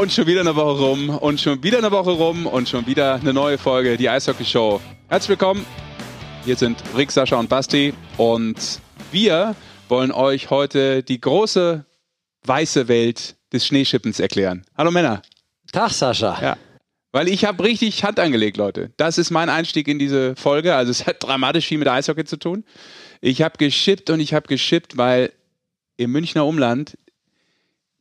Und schon wieder eine Woche rum und schon wieder eine Woche rum und schon wieder eine neue Folge, die Eishockey Show. Herzlich willkommen. Hier sind Rick, Sascha und Basti und wir wollen euch heute die große weiße Welt des Schneeschippens erklären. Hallo Männer. Tag Sascha. Ja. Weil ich habe richtig Hand angelegt, Leute. Das ist mein Einstieg in diese Folge. Also es hat dramatisch viel mit Eishockey zu tun. Ich habe geschippt und ich habe geschippt, weil im Münchner Umland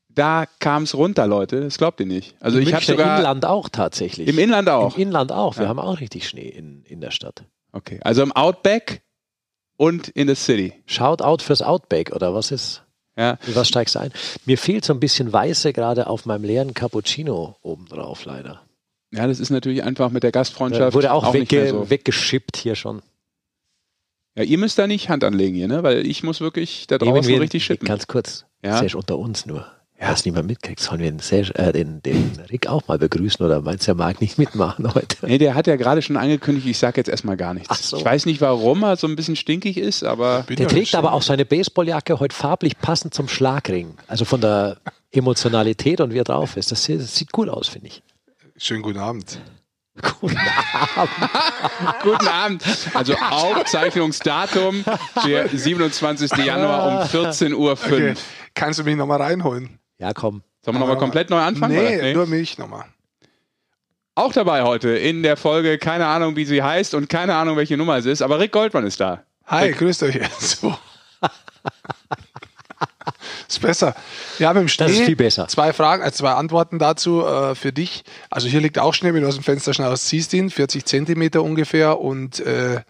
da kam es runter, Leute. Das glaubt ihr nicht. Also Im ich habe sogar Inland auch tatsächlich. im Inland auch. Im Inland auch. Wir Ja. haben auch richtig Schnee in, in der Stadt. Okay, also im Outback und in the City. Shoutout fürs Outback oder was ist? Ja, Was steigst du ein? Mir fehlt so ein bisschen Weiße gerade auf meinem leeren Cappuccino obendrauf leider. ja, das ist natürlich einfach mit der Gastfreundschaft Äh, wurde auch, mehr wegge so. weggeschippt hier schon. Ja, ihr müsst da nicht Hand anlegen hier, ne? Weil ich muss wirklich da draußen wir- richtig schippen. Ganz kurz. Ja. Serge unter uns nur. Ja. Was niemand mitkriegt, sollen wir den, Serge, äh, den, den Rick auch mal begrüßen oder meinst du, er mag nicht mitmachen heute? Nee, der hat ja gerade schon angekündigt, ich sage jetzt erstmal gar nichts. So. Ich weiß nicht, warum er so ein bisschen stinkig ist, aber Der trägt aber auch seine Baseballjacke heute farblich passend zum Schlagring. Also von der Emotionalität und wie er drauf ist. Das sieht, das sieht cool aus, finde ich. Schönen guten Abend. Cool. guten Abend. Also Aufzeichnungsdatum der 27. Januar um 14.05 Uhr. Okay. Kannst du mich nochmal reinholen? Ja, komm. Sollen wir nochmal komplett neu anfangen? Nee, oder? nur mich nochmal. Auch dabei heute in der Folge, keine Ahnung, wie sie heißt und keine Ahnung, welche Nummer es ist, aber Rick Goldmann ist da. Hi, grüßt euch. So. ist besser. Ja, mit dem Schnee. Das ist viel besser. Zwei Fragen, äh, zwei Antworten dazu äh, für dich. Also hier liegt auch Schnee, wenn du aus dem Fenster schnaust, siehst ihn, 40 Zentimeter ungefähr. Und äh,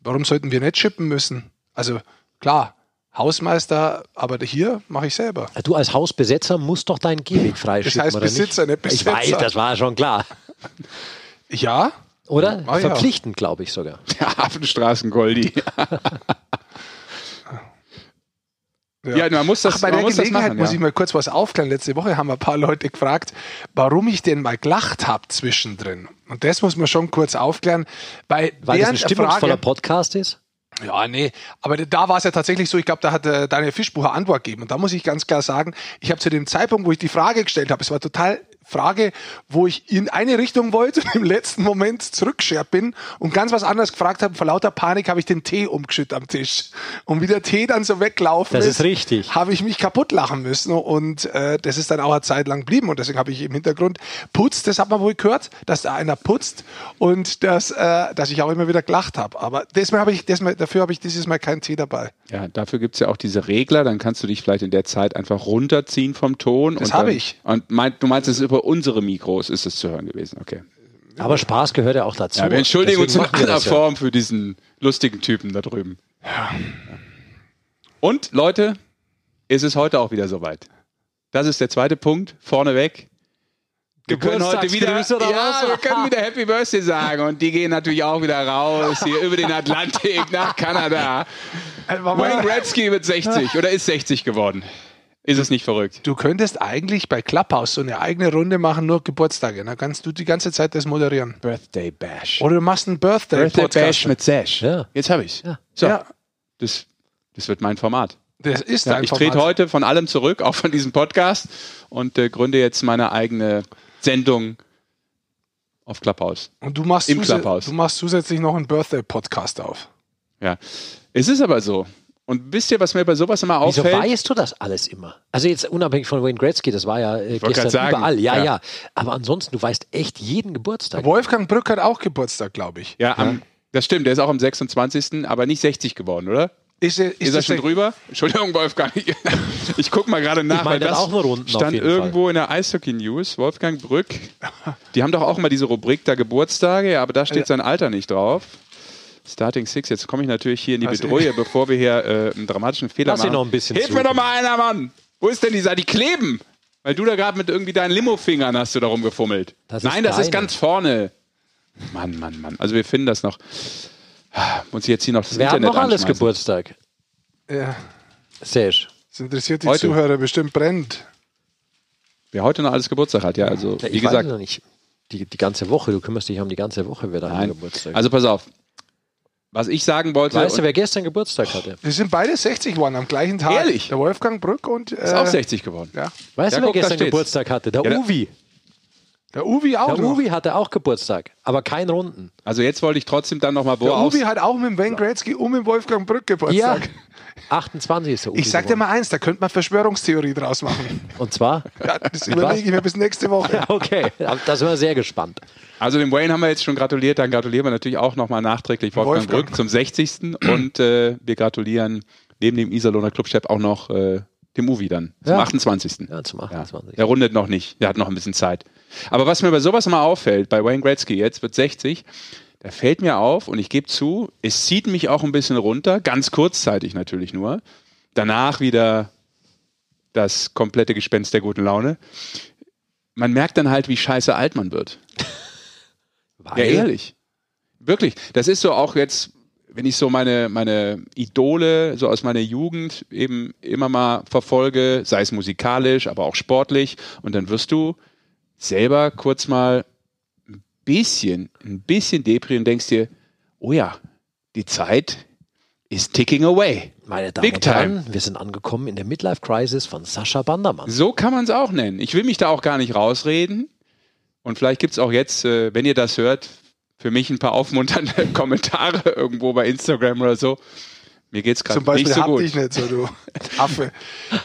warum sollten wir nicht schippen müssen? Also klar, Hausmeister, aber hier mache ich selber. Du als Hausbesetzer musst doch deinen Gehweg Das freischicken, heißt oder Besitzer, nicht? nicht Ich Besetzer. weiß, das war schon klar. Ja, Oder? Ich auch. Verpflichtend, glaube ich sogar. Der Hafenstraßen-Goldi. Ja, man muss das, Ach, bei man der muss das Gelegenheit machen. muss ja. ich mal kurz was aufklären. Letzte Woche haben ein paar Leute gefragt, warum ich denn mal gelacht habe zwischendrin. Und das muss man schon kurz aufklären. Weil, Weil das ein stimmungsvoller Frage, Podcast ist. Ja, nee, aber da war es ja tatsächlich so, ich glaube, da hat äh, Daniel Fischbucher Antwort gegeben. Und da muss ich ganz klar sagen, ich habe zu dem Zeitpunkt, wo ich die Frage gestellt habe, es war total Frage, wo ich in eine Richtung wollte und im letzten Moment zurückgeschert bin und ganz was anderes gefragt habe. Vor lauter Panik habe ich den Tee umgeschüttet am Tisch. Und wie der Tee dann so weglaufen Das ist, ist richtig. habe ich mich kaputt lachen müssen und äh, das ist dann auch eine Zeit lang geblieben und deswegen habe ich im Hintergrund putzt, das hat man wohl gehört, dass da einer putzt und dass, äh, dass ich auch immer wieder gelacht habe. Aber desmal habe ich, desmal, dafür habe ich dieses Mal keinen Tee dabei. Ja, dafür gibt's ja auch diese Regler, dann kannst du dich vielleicht in der Zeit einfach runterziehen vom Ton. Das habe ich. Und meint, du meinst, es ist über unsere Mikros ist es zu hören gewesen, okay. Aber Spaß gehört ja auch dazu. Ja, wir entschuldigen uns in Deswegen machen wir aller ja. Form für diesen lustigen Typen da drüben. Ja. Und Leute, es ist heute auch wieder soweit. Das ist der zweite Punkt, vorneweg. Wir können heute wieder, oder ja, wir können wieder Happy Birthday sagen und die gehen natürlich auch wieder raus hier über den Atlantik nach Kanada. Wayne Gretzky wird 60 oder ist 60 geworden. Ist es nicht verrückt? Du könntest eigentlich bei Clubhouse so eine eigene Runde machen, nur Geburtstage. Dann kannst du die ganze Zeit das moderieren. Birthday Bash. Oder du machst einen Birthday Birthday-Podcast. Bash mit Sash. Ja. Jetzt habe ich's. Ja. So, Ja, das, das wird mein Format. das ist Ja, ich trete heute von allem zurück, auch von diesem Podcast und äh, gründe jetzt meine eigene Sendung auf Clubhouse. Und du machst, Im Clubhouse. du machst zusätzlich noch einen Birthday-Podcast auf. Ja, es ist aber so. Und wisst ihr, was mir bei sowas immer Wieso auffällt? weißt du das alles immer? Also jetzt unabhängig von Wayne Gretzky, das war ja äh, wollte gestern sagen, überall. Ja, ja. ja, Aber ansonsten, du weißt echt jeden Geburtstag. Wolfgang Brück hat auch Geburtstag, glaube ich. ja, am, das stimmt, der ist auch am 26., aber nicht 60 geworden, oder? Ist, er- Ist, er das schon der- drüber? Entschuldigung, Wolfgang. Ich guck mal gerade nach, Ich meine, weil der das auch nur Runden auf stand jeden irgendwo in der Eishockey News. Wolfgang Brück. Die haben doch auch mal diese Rubrik da Geburtstage, ja, aber da steht Ja. sein Alter nicht drauf. Starting Six. Jetzt komme ich natürlich hier in die Also- Bedrohung, bevor wir hier äh, einen dramatischen Fehler Lass machen. noch ein bisschen Hilf mir doch mal einer, Mann! Wo ist denn dieser? Die kleben! Weil du da gerade mit irgendwie deinen Limo-Fingern hast du da rumgefummelt. Das ist Nein, das ist deine. ganz vorne. Mann, Mann, Mann. Also wir finden das noch. Muss ich jetzt hier noch das Wer hat Internet noch alles. Geburtstag? Ja, Sesh. das interessiert die Heute. Zuhörer bestimmt brennt. Wer heute noch alles Geburtstag hat, ja. Also, Ja, wie gesagt, noch nicht. Die, die ganze Woche, du kümmerst dich um die ganze Woche, wer da. Geburtstag Also pass auf. Was ich sagen wollte, Weißt du, wer gestern Geburtstag hatte? Wir sind beide 60 geworden am gleichen Tag. Ehrlich? Der Wolfgang Brück und. Äh, ist auch 60 geworden. Ja. Weißt Ja, du, wer guck, gestern. Geburtstag hatte? Der Ja, Uvi. Der Uwe auch Der noch. Uwe hatte auch Geburtstag, aber kein Runden. Also jetzt wollte ich trotzdem dann nochmal, wo Der. Uwe hat auch mit dem Wayne Gretzky und mit dem Wolfgang Brück Ja, Geburtstag. 28 ist der Uwe Ich sag dir mal eins, da könnte man Verschwörungstheorie draus machen. Und zwar? Ja, das überlege ich mir bis nächste Woche. Okay, da sind wir sehr gespannt. Also dem Wayne haben wir jetzt schon gratuliert, dann gratulieren wir natürlich auch nochmal nachträglich Wolfgang, Wolfgang. Brück zum 60. und äh, wir gratulieren neben dem Iserlohner Clubchef auch noch äh, dem Uwe dann zum Ja. 28. Ja, zum 28. Er rundet noch nicht, der hat noch ein bisschen Zeit. Aber was mir bei sowas mal auffällt, bei Wayne Gretzky jetzt wird 60, da fällt mir auf und ich gebe zu, es zieht mich auch ein bisschen runter, ganz kurzzeitig natürlich nur. Danach wieder das komplette Gespenst der guten Laune. Man merkt dann halt, wie scheiße alt man wird. Ja, Weil- ehrlich. Wirklich. Das ist so auch jetzt, wenn ich so meine, meine Idole so aus meiner Jugend eben immer mal verfolge, sei es musikalisch, aber auch sportlich, und dann wirst du selber kurz mal ein bisschen, ein bisschen depri und denkst dir, oh ja, die Zeit is ticking away. Meine Damen Big und time. Herren, wir sind angekommen in der Midlife Crisis von Sascha Bandermann. So kann man es auch nennen. Ich will mich da auch gar nicht rausreden. Und vielleicht gibt es auch jetzt, äh, wenn ihr das hört, für mich ein paar aufmunternde Kommentare irgendwo bei Instagram oder so. Mir geht's gerade Zum Beispiel nicht so hab gut. dich nicht so, du Affe.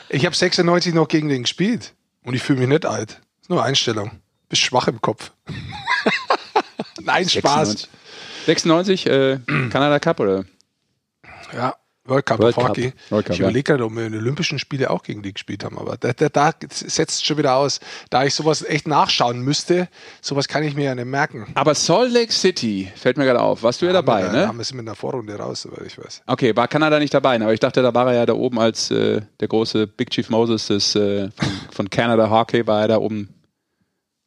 Ich habe 96 noch gegen den gespielt und ich fühle mich nicht alt. Nur Einstellung. Bist schwach im Kopf. Nein, Spaß. 96, äh, Kanada Cup oder? Ja, World Cup World Cup. Hockey. World Cup, ich überlege gerade, ob wir in den Olympischen Spiele auch gegen die gespielt haben, aber da, da, da setzt schon wieder aus. Da ich sowas echt nachschauen müsste, sowas kann ich mir ja nicht merken. Aber Salt Lake City fällt mir gerade auf. Warst du ja dabei, wir, ne? Haben wir sind in der Vorrunde raus, soweit ich weiß. Okay, war Kanada nicht dabei, aber ich dachte, da war er ja da oben als äh, der große Big Chief Moses des, äh, von, von Canada Hockey, war er da oben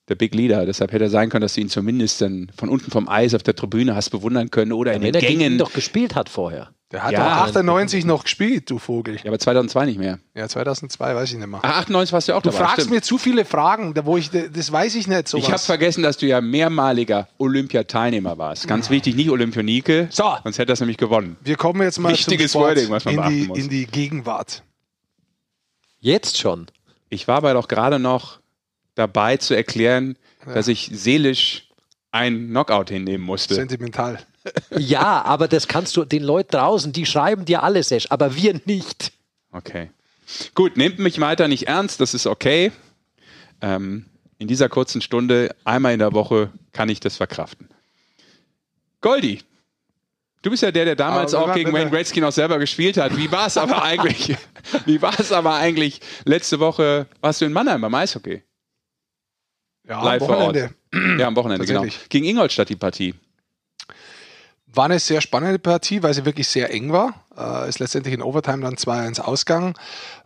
der Big Leader. Deshalb hätte er sein können, dass du ihn zumindest dann von unten vom Eis auf der Tribüne hast bewundern können oder in Wenn den er gegen ihn Gängen. doch gespielt hat vorher. Der hat Ja. doch 98 noch gespielt, du Vogel. Ja, aber 2002 nicht mehr. Ja, 2002 weiß ich nicht mehr. Ach, 98 warst du ja auch Du dabei. fragst stimmt. mir zu viele Fragen, da wo ich, das weiß ich nicht. Sowas. Ich habe vergessen, dass du ja mehrmaliger Olympiateilnehmer warst. Ganz wichtig, nicht Olympionike. So. Sonst hätte das nämlich gewonnen. Wir kommen jetzt mal Wichtiges zum Sport Wording, was man in, beachten die, muss. in die Gegenwart. Jetzt schon. Ich war aber doch gerade noch dabei zu erklären, dass ich seelisch ein Knockout hinnehmen musste. Sentimental. Ja, aber das kannst du den Leuten draußen, die schreiben dir alles, Sesh, aber wir nicht. Okay. Gut, nehmt mich weiter nicht ernst, das ist okay. Ähm, in dieser kurzen Stunde, einmal in der Woche, kann ich das verkraften. Goldi, du bist ja der, der damals Aber auch gegen Wayne Gretzky noch selber gespielt hat. Wie war es aber eigentlich? Wie war es aber eigentlich letzte Woche? Warst du in Mannheim beim Eishockey? Ja, Live am vor Ort. Wochenende. Ja, am Wochenende, genau. Gegen Ingolstadt die Partie. War eine sehr spannende Partie, weil sie wirklich sehr eng war. Äh, ist letztendlich in Overtime dann 2-1 ausgegangen.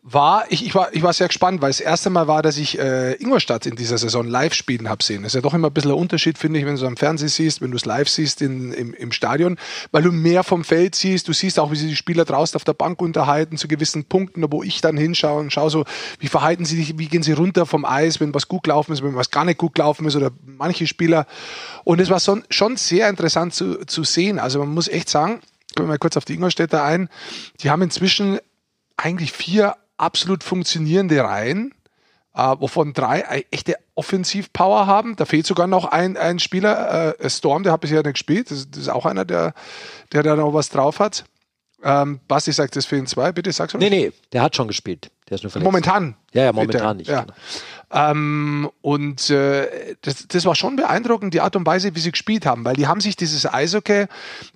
War, ich, ich, war, ich war sehr gespannt, weil es das erste Mal war, dass ich äh, Ingolstadt in dieser Saison live spielen habe sehen. Das ist ja doch immer ein bisschen ein Unterschied, finde ich, wenn du es am Fernsehen siehst, wenn du es live siehst in, im, im Stadion, weil du mehr vom Feld siehst. Du siehst auch, wie sich die Spieler draußen auf der Bank unterhalten, zu gewissen Punkten, wo ich dann hinschaue und schaue so, wie verhalten sie sich, wie gehen sie runter vom Eis, wenn was gut gelaufen ist, wenn was gar nicht gut gelaufen ist oder manche Spieler. Und es war son, schon sehr interessant zu, zu sehen. Also man muss echt sagen, gehen wir mal kurz auf die Ingolstädter ein, die haben inzwischen eigentlich vier absolut funktionierende Reihen, äh, wovon drei echte Offensivpower haben. Da fehlt sogar noch ein, ein Spieler, äh, Storm, der hat bisher nicht gespielt. Das, das ist auch einer, der, der da noch was drauf hat. Ähm, Basti sagt, es fehlen zwei, bitte sag's uns. Nee, nee, der hat schon gespielt. Der ist nur verletzt. Momentan. Ja, ja, Bitte. momentan nicht. Ja. Genau. Ähm, und äh, das, das war schon beeindruckend, die Art und Weise, wie sie gespielt haben, weil die haben sich dieses Eishockey,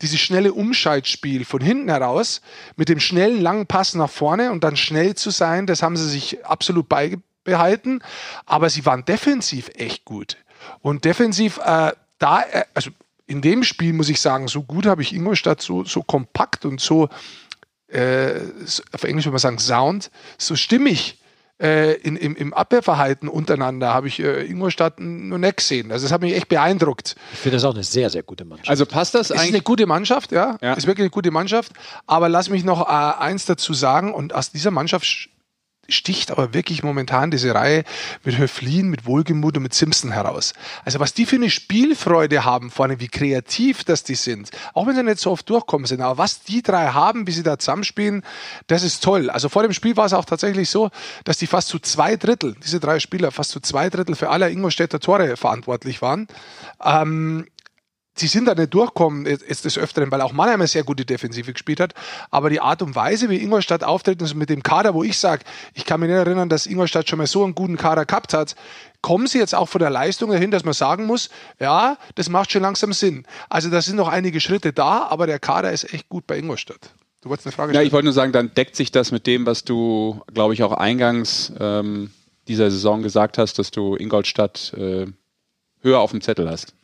dieses schnelle Umschaltspiel von hinten heraus mit dem schnellen, langen Pass nach vorne und dann schnell zu sein, das haben sie sich absolut beibehalten. Aber sie waren defensiv echt gut. Und defensiv, äh, da, äh, also in dem Spiel muss ich sagen, so gut habe ich Ingolstadt so, so kompakt und so, äh, so- auf Englisch würde man sagen, sound, so stimmig äh, in, im, im Abwehrverhalten untereinander habe ich äh, Ingolstadt noch nicht gesehen. Also das hat mich echt beeindruckt. Ich finde das auch eine sehr, sehr gute Mannschaft. Also passt das Es ist eine eigentlich? gute Mannschaft, ja. Ja. Ist wirklich eine gute Mannschaft. Aber lass mich noch äh, eins dazu sagen. Und aus dieser Mannschaft sch- sticht aber wirklich momentan diese Reihe mit Höflin, mit Wohlgemut und mit Simpson heraus. Also was die für eine Spielfreude haben vorne, wie kreativ das die sind, auch wenn sie nicht so oft durchkommen sind, aber was die drei haben, wie sie da zusammenspielen, das ist toll. Also vor dem Spiel war es auch tatsächlich so, dass die fast zu zwei Drittel, diese drei Spieler, fast zu zwei Drittel für alle Ingolstädter Tore verantwortlich waren. Ähm, sie sind da nicht durchkommen jetzt des Öfteren, weil auch Mannheim eine sehr gute Defensive gespielt hat. Aber die Art und Weise, wie Ingolstadt auftritt, also mit dem Kader, wo ich sage, ich kann mich nicht erinnern, dass Ingolstadt schon mal so einen guten Kader gehabt hat, kommen sie jetzt auch von der Leistung dahin, dass man sagen muss, ja, das macht schon langsam Sinn. Also da sind noch einige Schritte da, aber der Kader ist echt gut bei Ingolstadt. Du wolltest eine Frage stellen? Ja, ich wollte nur sagen, dann deckt sich das mit dem, was du, glaube ich, auch eingangs ähm, dieser Saison gesagt hast, dass du Ingolstadt äh, höher auf dem Zettel hast.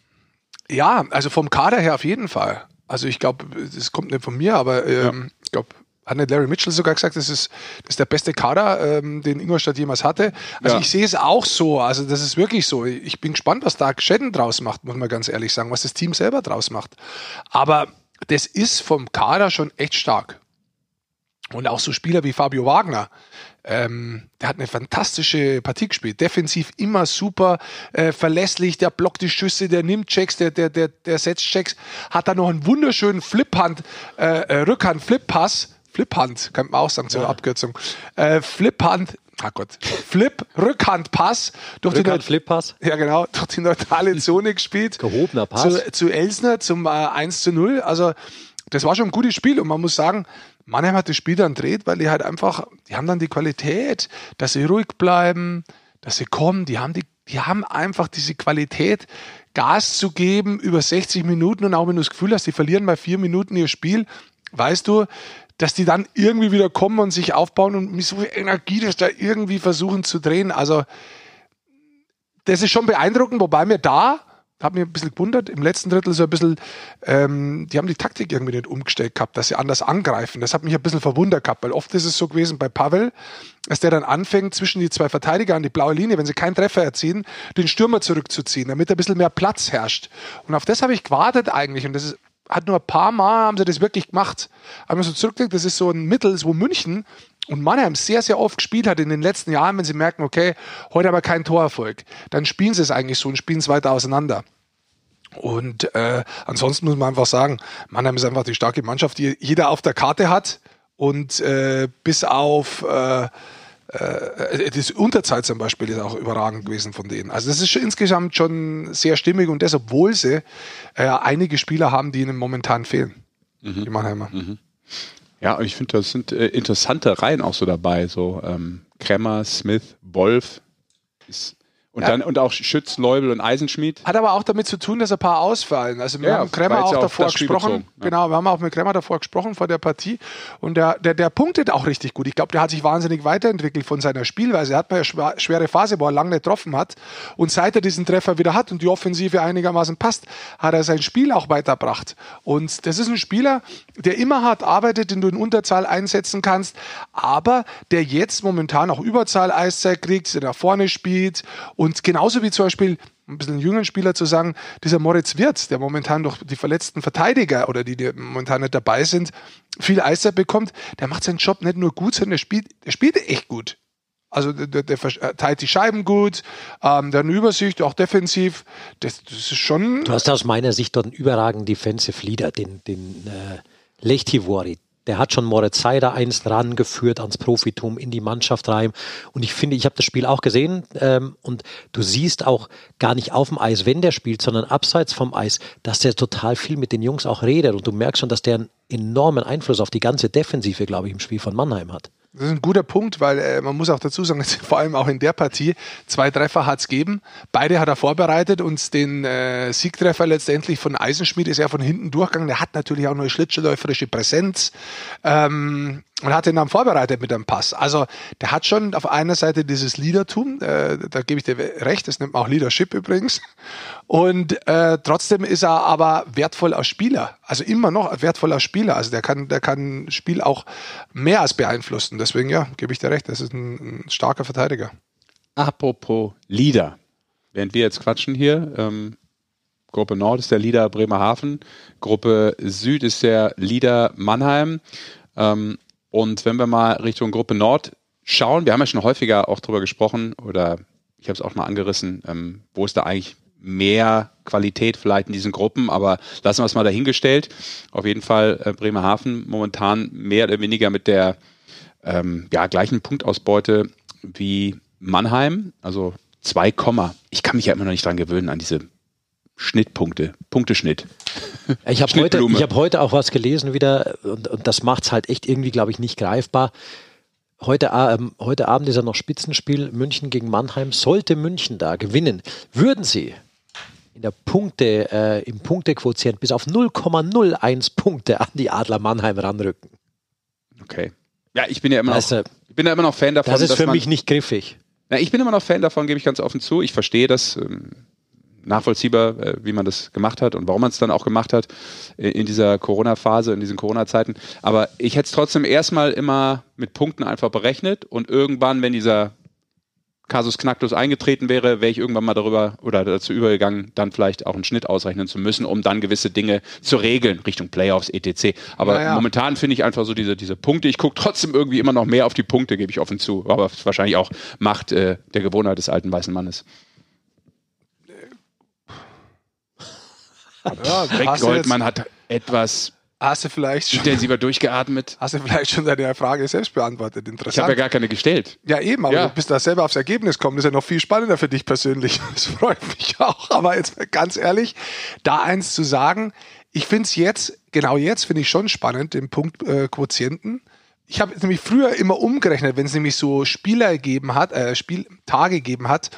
Ja, also vom Kader her auf jeden Fall. Also ich glaube, das kommt nicht von mir, aber ähm, ja. ich glaube, hat nicht Larry Mitchell sogar gesagt, das ist, das ist der beste Kader, ähm, den Ingolstadt jemals hatte. Also ja. ich sehe es auch so. Also das ist wirklich so. Ich bin gespannt, was da Schäden draus macht, muss man ganz ehrlich sagen, was das Team selber draus macht. Aber das ist vom Kader schon echt stark. Und auch so Spieler wie Fabio Wagner, ähm, der hat eine fantastische Partie gespielt. Defensiv immer super äh, verlässlich, der blockt die Schüsse, der nimmt Checks, der, der, der, der setzt Checks, hat da noch einen wunderschönen Fliphand, äh, äh Rückhand, Flipppass, Fliphand, kann man auch sagen zur ja. Abkürzung. Äh, Fliphand, ach Gott, Flip, Rückhandpass durch Rückhand, Flippass. Ja, genau, durch die neutrale Zone gespielt. Gehobener Pass. Zu, zu Elsner zum äh, 1 zu 0. Also, das war schon ein gutes Spiel und man muss sagen, Mannheim hat das Spiel dann dreht, weil die halt einfach, die haben dann die Qualität, dass sie ruhig bleiben, dass sie kommen, die haben die, die haben einfach diese Qualität, Gas zu geben über 60 Minuten und auch wenn du das Gefühl hast, die verlieren bei vier Minuten ihr Spiel, weißt du, dass die dann irgendwie wieder kommen und sich aufbauen und mit so viel Energie das da irgendwie versuchen zu drehen. Also, das ist schon beeindruckend, wobei mir da habe mich ein bisschen gewundert, im letzten Drittel so ein bisschen, ähm, die haben die Taktik irgendwie nicht umgestellt gehabt, dass sie anders angreifen. Das hat mich ein bisschen verwundert gehabt, weil oft ist es so gewesen bei Pavel, dass der dann anfängt, zwischen die zwei Verteidiger an die blaue Linie, wenn sie keinen Treffer erzielen, den Stürmer zurückzuziehen, damit ein bisschen mehr Platz herrscht. Und auf das habe ich gewartet eigentlich und das ist, hat nur ein paar Mal haben sie das wirklich gemacht. Aber wenn man so zurückdenkt, das ist so ein Mittel, wo München und Mannheim sehr, sehr oft gespielt hat in den letzten Jahren, wenn sie merken, okay, heute aber kein Torerfolg, dann spielen sie es eigentlich so und spielen es weiter auseinander. Und äh, ansonsten muss man einfach sagen, Mannheim ist einfach die starke Mannschaft, die jeder auf der Karte hat. Und äh, bis auf äh, äh, das Unterzeit zum Beispiel ist auch überragend gewesen von denen. Also das ist schon insgesamt schon sehr stimmig und das, obwohl sie äh, einige Spieler haben, die ihnen momentan fehlen. Mhm. Die Mannheimer. Mhm. Ja, ich finde, das sind äh, interessante Reihen auch so dabei. So ähm, Kremmer, Smith, Wolf. Ist und ja. dann und auch Schütz, Leubel und Eisenschmied. Hat aber auch damit zu tun, dass ein paar ausfallen. Also wir ja, haben Kremmer auch davor gesprochen. Ja. Genau, wir haben auch mit Kremmer davor gesprochen vor der Partie. Und der, der, der punktet auch richtig gut. Ich glaube, der hat sich wahnsinnig weiterentwickelt von seiner Spielweise. Er hat mal eine schwere Phase, wo er lange nicht getroffen hat. Und seit er diesen Treffer wieder hat und die Offensive einigermaßen passt, hat er sein Spiel auch weitergebracht. Und das ist ein Spieler, der immer hart arbeitet, den du in Unterzahl einsetzen kannst, aber der jetzt momentan auch Überzahl Eiszeit kriegt, der nach vorne spielt und und genauso wie zum Beispiel ein bisschen jüngeren Spieler zu sagen, dieser Moritz Wirtz, der momentan durch die verletzten Verteidiger oder die, die momentan nicht dabei sind, viel Eiszeit bekommt, der macht seinen Job nicht nur gut, sondern der spielt, der spielt echt gut. Also der, der verteilt die Scheiben gut, ähm, der hat eine Übersicht, auch defensiv. Das, das ist schon. Du hast aus meiner Sicht dort einen überragenden Defensive Leader, den, den äh, Lechtivori der hat schon Moritz Seider einst rangeführt ans Profitum in die Mannschaft rein. Und ich finde, ich habe das Spiel auch gesehen ähm, und du siehst auch gar nicht auf dem Eis, wenn der spielt, sondern abseits vom Eis, dass der total viel mit den Jungs auch redet. Und du merkst schon, dass der einen enormen Einfluss auf die ganze Defensive, glaube ich, im Spiel von Mannheim hat. Das ist ein guter Punkt, weil äh, man muss auch dazu sagen, vor allem auch in der Partie, zwei Treffer hat es gegeben. Beide hat er vorbereitet und den äh, Siegtreffer letztendlich von Eisenschmied ist er von hinten durchgegangen. Der hat natürlich auch eine schlittschuhläuferische Präsenz. Ähm, und hat ihn dann vorbereitet mit einem Pass. Also der hat schon auf einer Seite dieses Leadertum, äh, da gebe ich dir recht, das nennt man auch Leadership übrigens. Und äh, trotzdem ist er aber wertvoll als Spieler, also immer noch wertvoll als Spieler. Also der kann, der kann Spiel auch mehr als beeinflussen. Deswegen ja, gebe ich dir recht, das ist ein, ein starker Verteidiger. Apropos Leader, während wir jetzt quatschen hier. Ähm Gruppe Nord ist der Leader Bremerhaven, Gruppe Süd ist der Leader Mannheim. Ähm, und wenn wir mal Richtung Gruppe Nord schauen. Wir haben ja schon häufiger auch drüber gesprochen oder ich habe es auch mal angerissen, ähm, wo ist da eigentlich mehr Qualität vielleicht in diesen Gruppen, aber lassen wir es mal dahingestellt. Auf jeden Fall äh, Bremerhaven momentan mehr oder weniger mit der ähm, ja, gleichen Punktausbeute wie Mannheim, also 2, ich kann mich ja immer noch nicht dran gewöhnen an diese Schnittpunkte, Punkteschnitt. Ich habe heute, hab heute auch was gelesen wieder und, und das macht es halt echt irgendwie, glaube ich, nicht greifbar. Heute, ähm, heute Abend ist ja noch Spitzenspiel München gegen Mannheim. Sollte München da gewinnen, würden sie in der Punkte, äh, im Punktequotient bis auf 0,01 Punkte an die Adler Mannheim ranrücken. Okay. Ja, ich bin ja immer noch, also, ich bin ja immer noch Fan davon. Das ist für mich nicht griffig. Na, ich bin immer noch Fan davon, gebe ich ganz offen zu. Ich verstehe das. Ähm, nachvollziehbar, äh, wie man das gemacht hat und warum man es dann auch gemacht hat äh, in dieser Corona-Phase, in diesen Corona-Zeiten. Aber ich hätte es trotzdem erstmal immer mit Punkten einfach berechnet und irgendwann, wenn dieser Kasus Knacktus eingetreten wäre, wäre ich irgendwann mal darüber oder dazu übergegangen, dann vielleicht auch einen Schnitt ausrechnen zu müssen, um dann gewisse Dinge zu regeln, Richtung Playoffs, etc. Aber naja. momentan finde ich einfach so diese, diese Punkte. Ich gucke trotzdem irgendwie immer noch mehr auf die Punkte, gebe ich offen zu. Aber wahrscheinlich auch Macht äh, der Gewohnheit des alten weißen Mannes. Ja, Greg Goldmann hat etwas Hast du vielleicht schon intensiver durchgeatmet? Hast du vielleicht schon deine Frage selbst beantwortet? Interessant. Ich habe ja gar keine gestellt. Ja, eben, aber ja. du bist da selber aufs Ergebnis gekommen. Das ist ja noch viel spannender für dich persönlich. Das freut mich auch. Aber jetzt ganz ehrlich, da eins zu sagen, ich finde es jetzt, genau jetzt finde ich schon spannend, den Punkt äh, Quotienten. Ich habe nämlich früher immer umgerechnet, wenn es nämlich so Spieler gegeben hat, äh, Spieltage gegeben hat,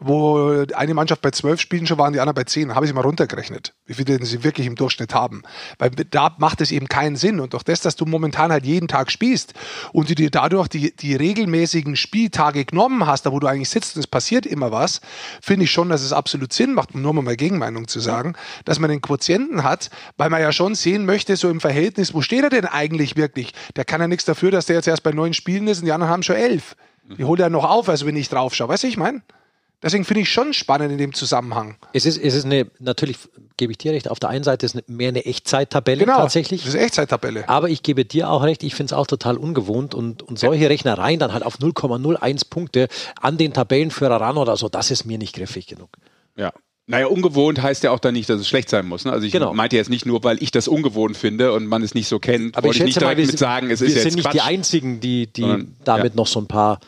wo eine Mannschaft bei zwölf Spielen schon war und die andere bei zehn, habe ich mal runtergerechnet, wie viele sie wirklich im Durchschnitt haben. Weil da macht es eben keinen Sinn. Und durch das, dass du momentan halt jeden Tag spielst und du dir dadurch die, die regelmäßigen Spieltage genommen hast, da wo du eigentlich sitzt und es passiert immer was, finde ich schon, dass es absolut Sinn macht, um nur mal meine Gegenmeinung zu sagen, dass man den Quotienten hat, weil man ja schon sehen möchte, so im Verhältnis, wo steht er denn eigentlich wirklich? Der kann ja nichts dafür, dass der jetzt erst bei neun Spielen ist und die anderen haben schon elf. Die holt er noch auf, also wenn ich drauf schaue. Weißt du, ich meine? Deswegen finde ich schon spannend in dem Zusammenhang. Es ist, es ist eine, natürlich gebe ich dir recht, auf der einen Seite ist es mehr eine Echtzeittabelle genau, tatsächlich. Das ist eine Echtzeittabelle. Aber ich gebe dir auch recht, ich finde es auch total ungewohnt und, und solche ja. Rechnereien dann halt auf 0,01 Punkte an den Tabellenführer ran oder so, das ist mir nicht griffig genug. Ja. Naja, ungewohnt heißt ja auch dann nicht, dass es schlecht sein muss. Ne? Also ich genau. meinte jetzt nicht nur, weil ich das ungewohnt finde und man es nicht so kennt, aber ich, ich nicht direkt mal, wir, mit sagen, es ist jetzt Wir sind nicht Quatsch. die Einzigen, die, die Sondern, damit ja. noch so ein paar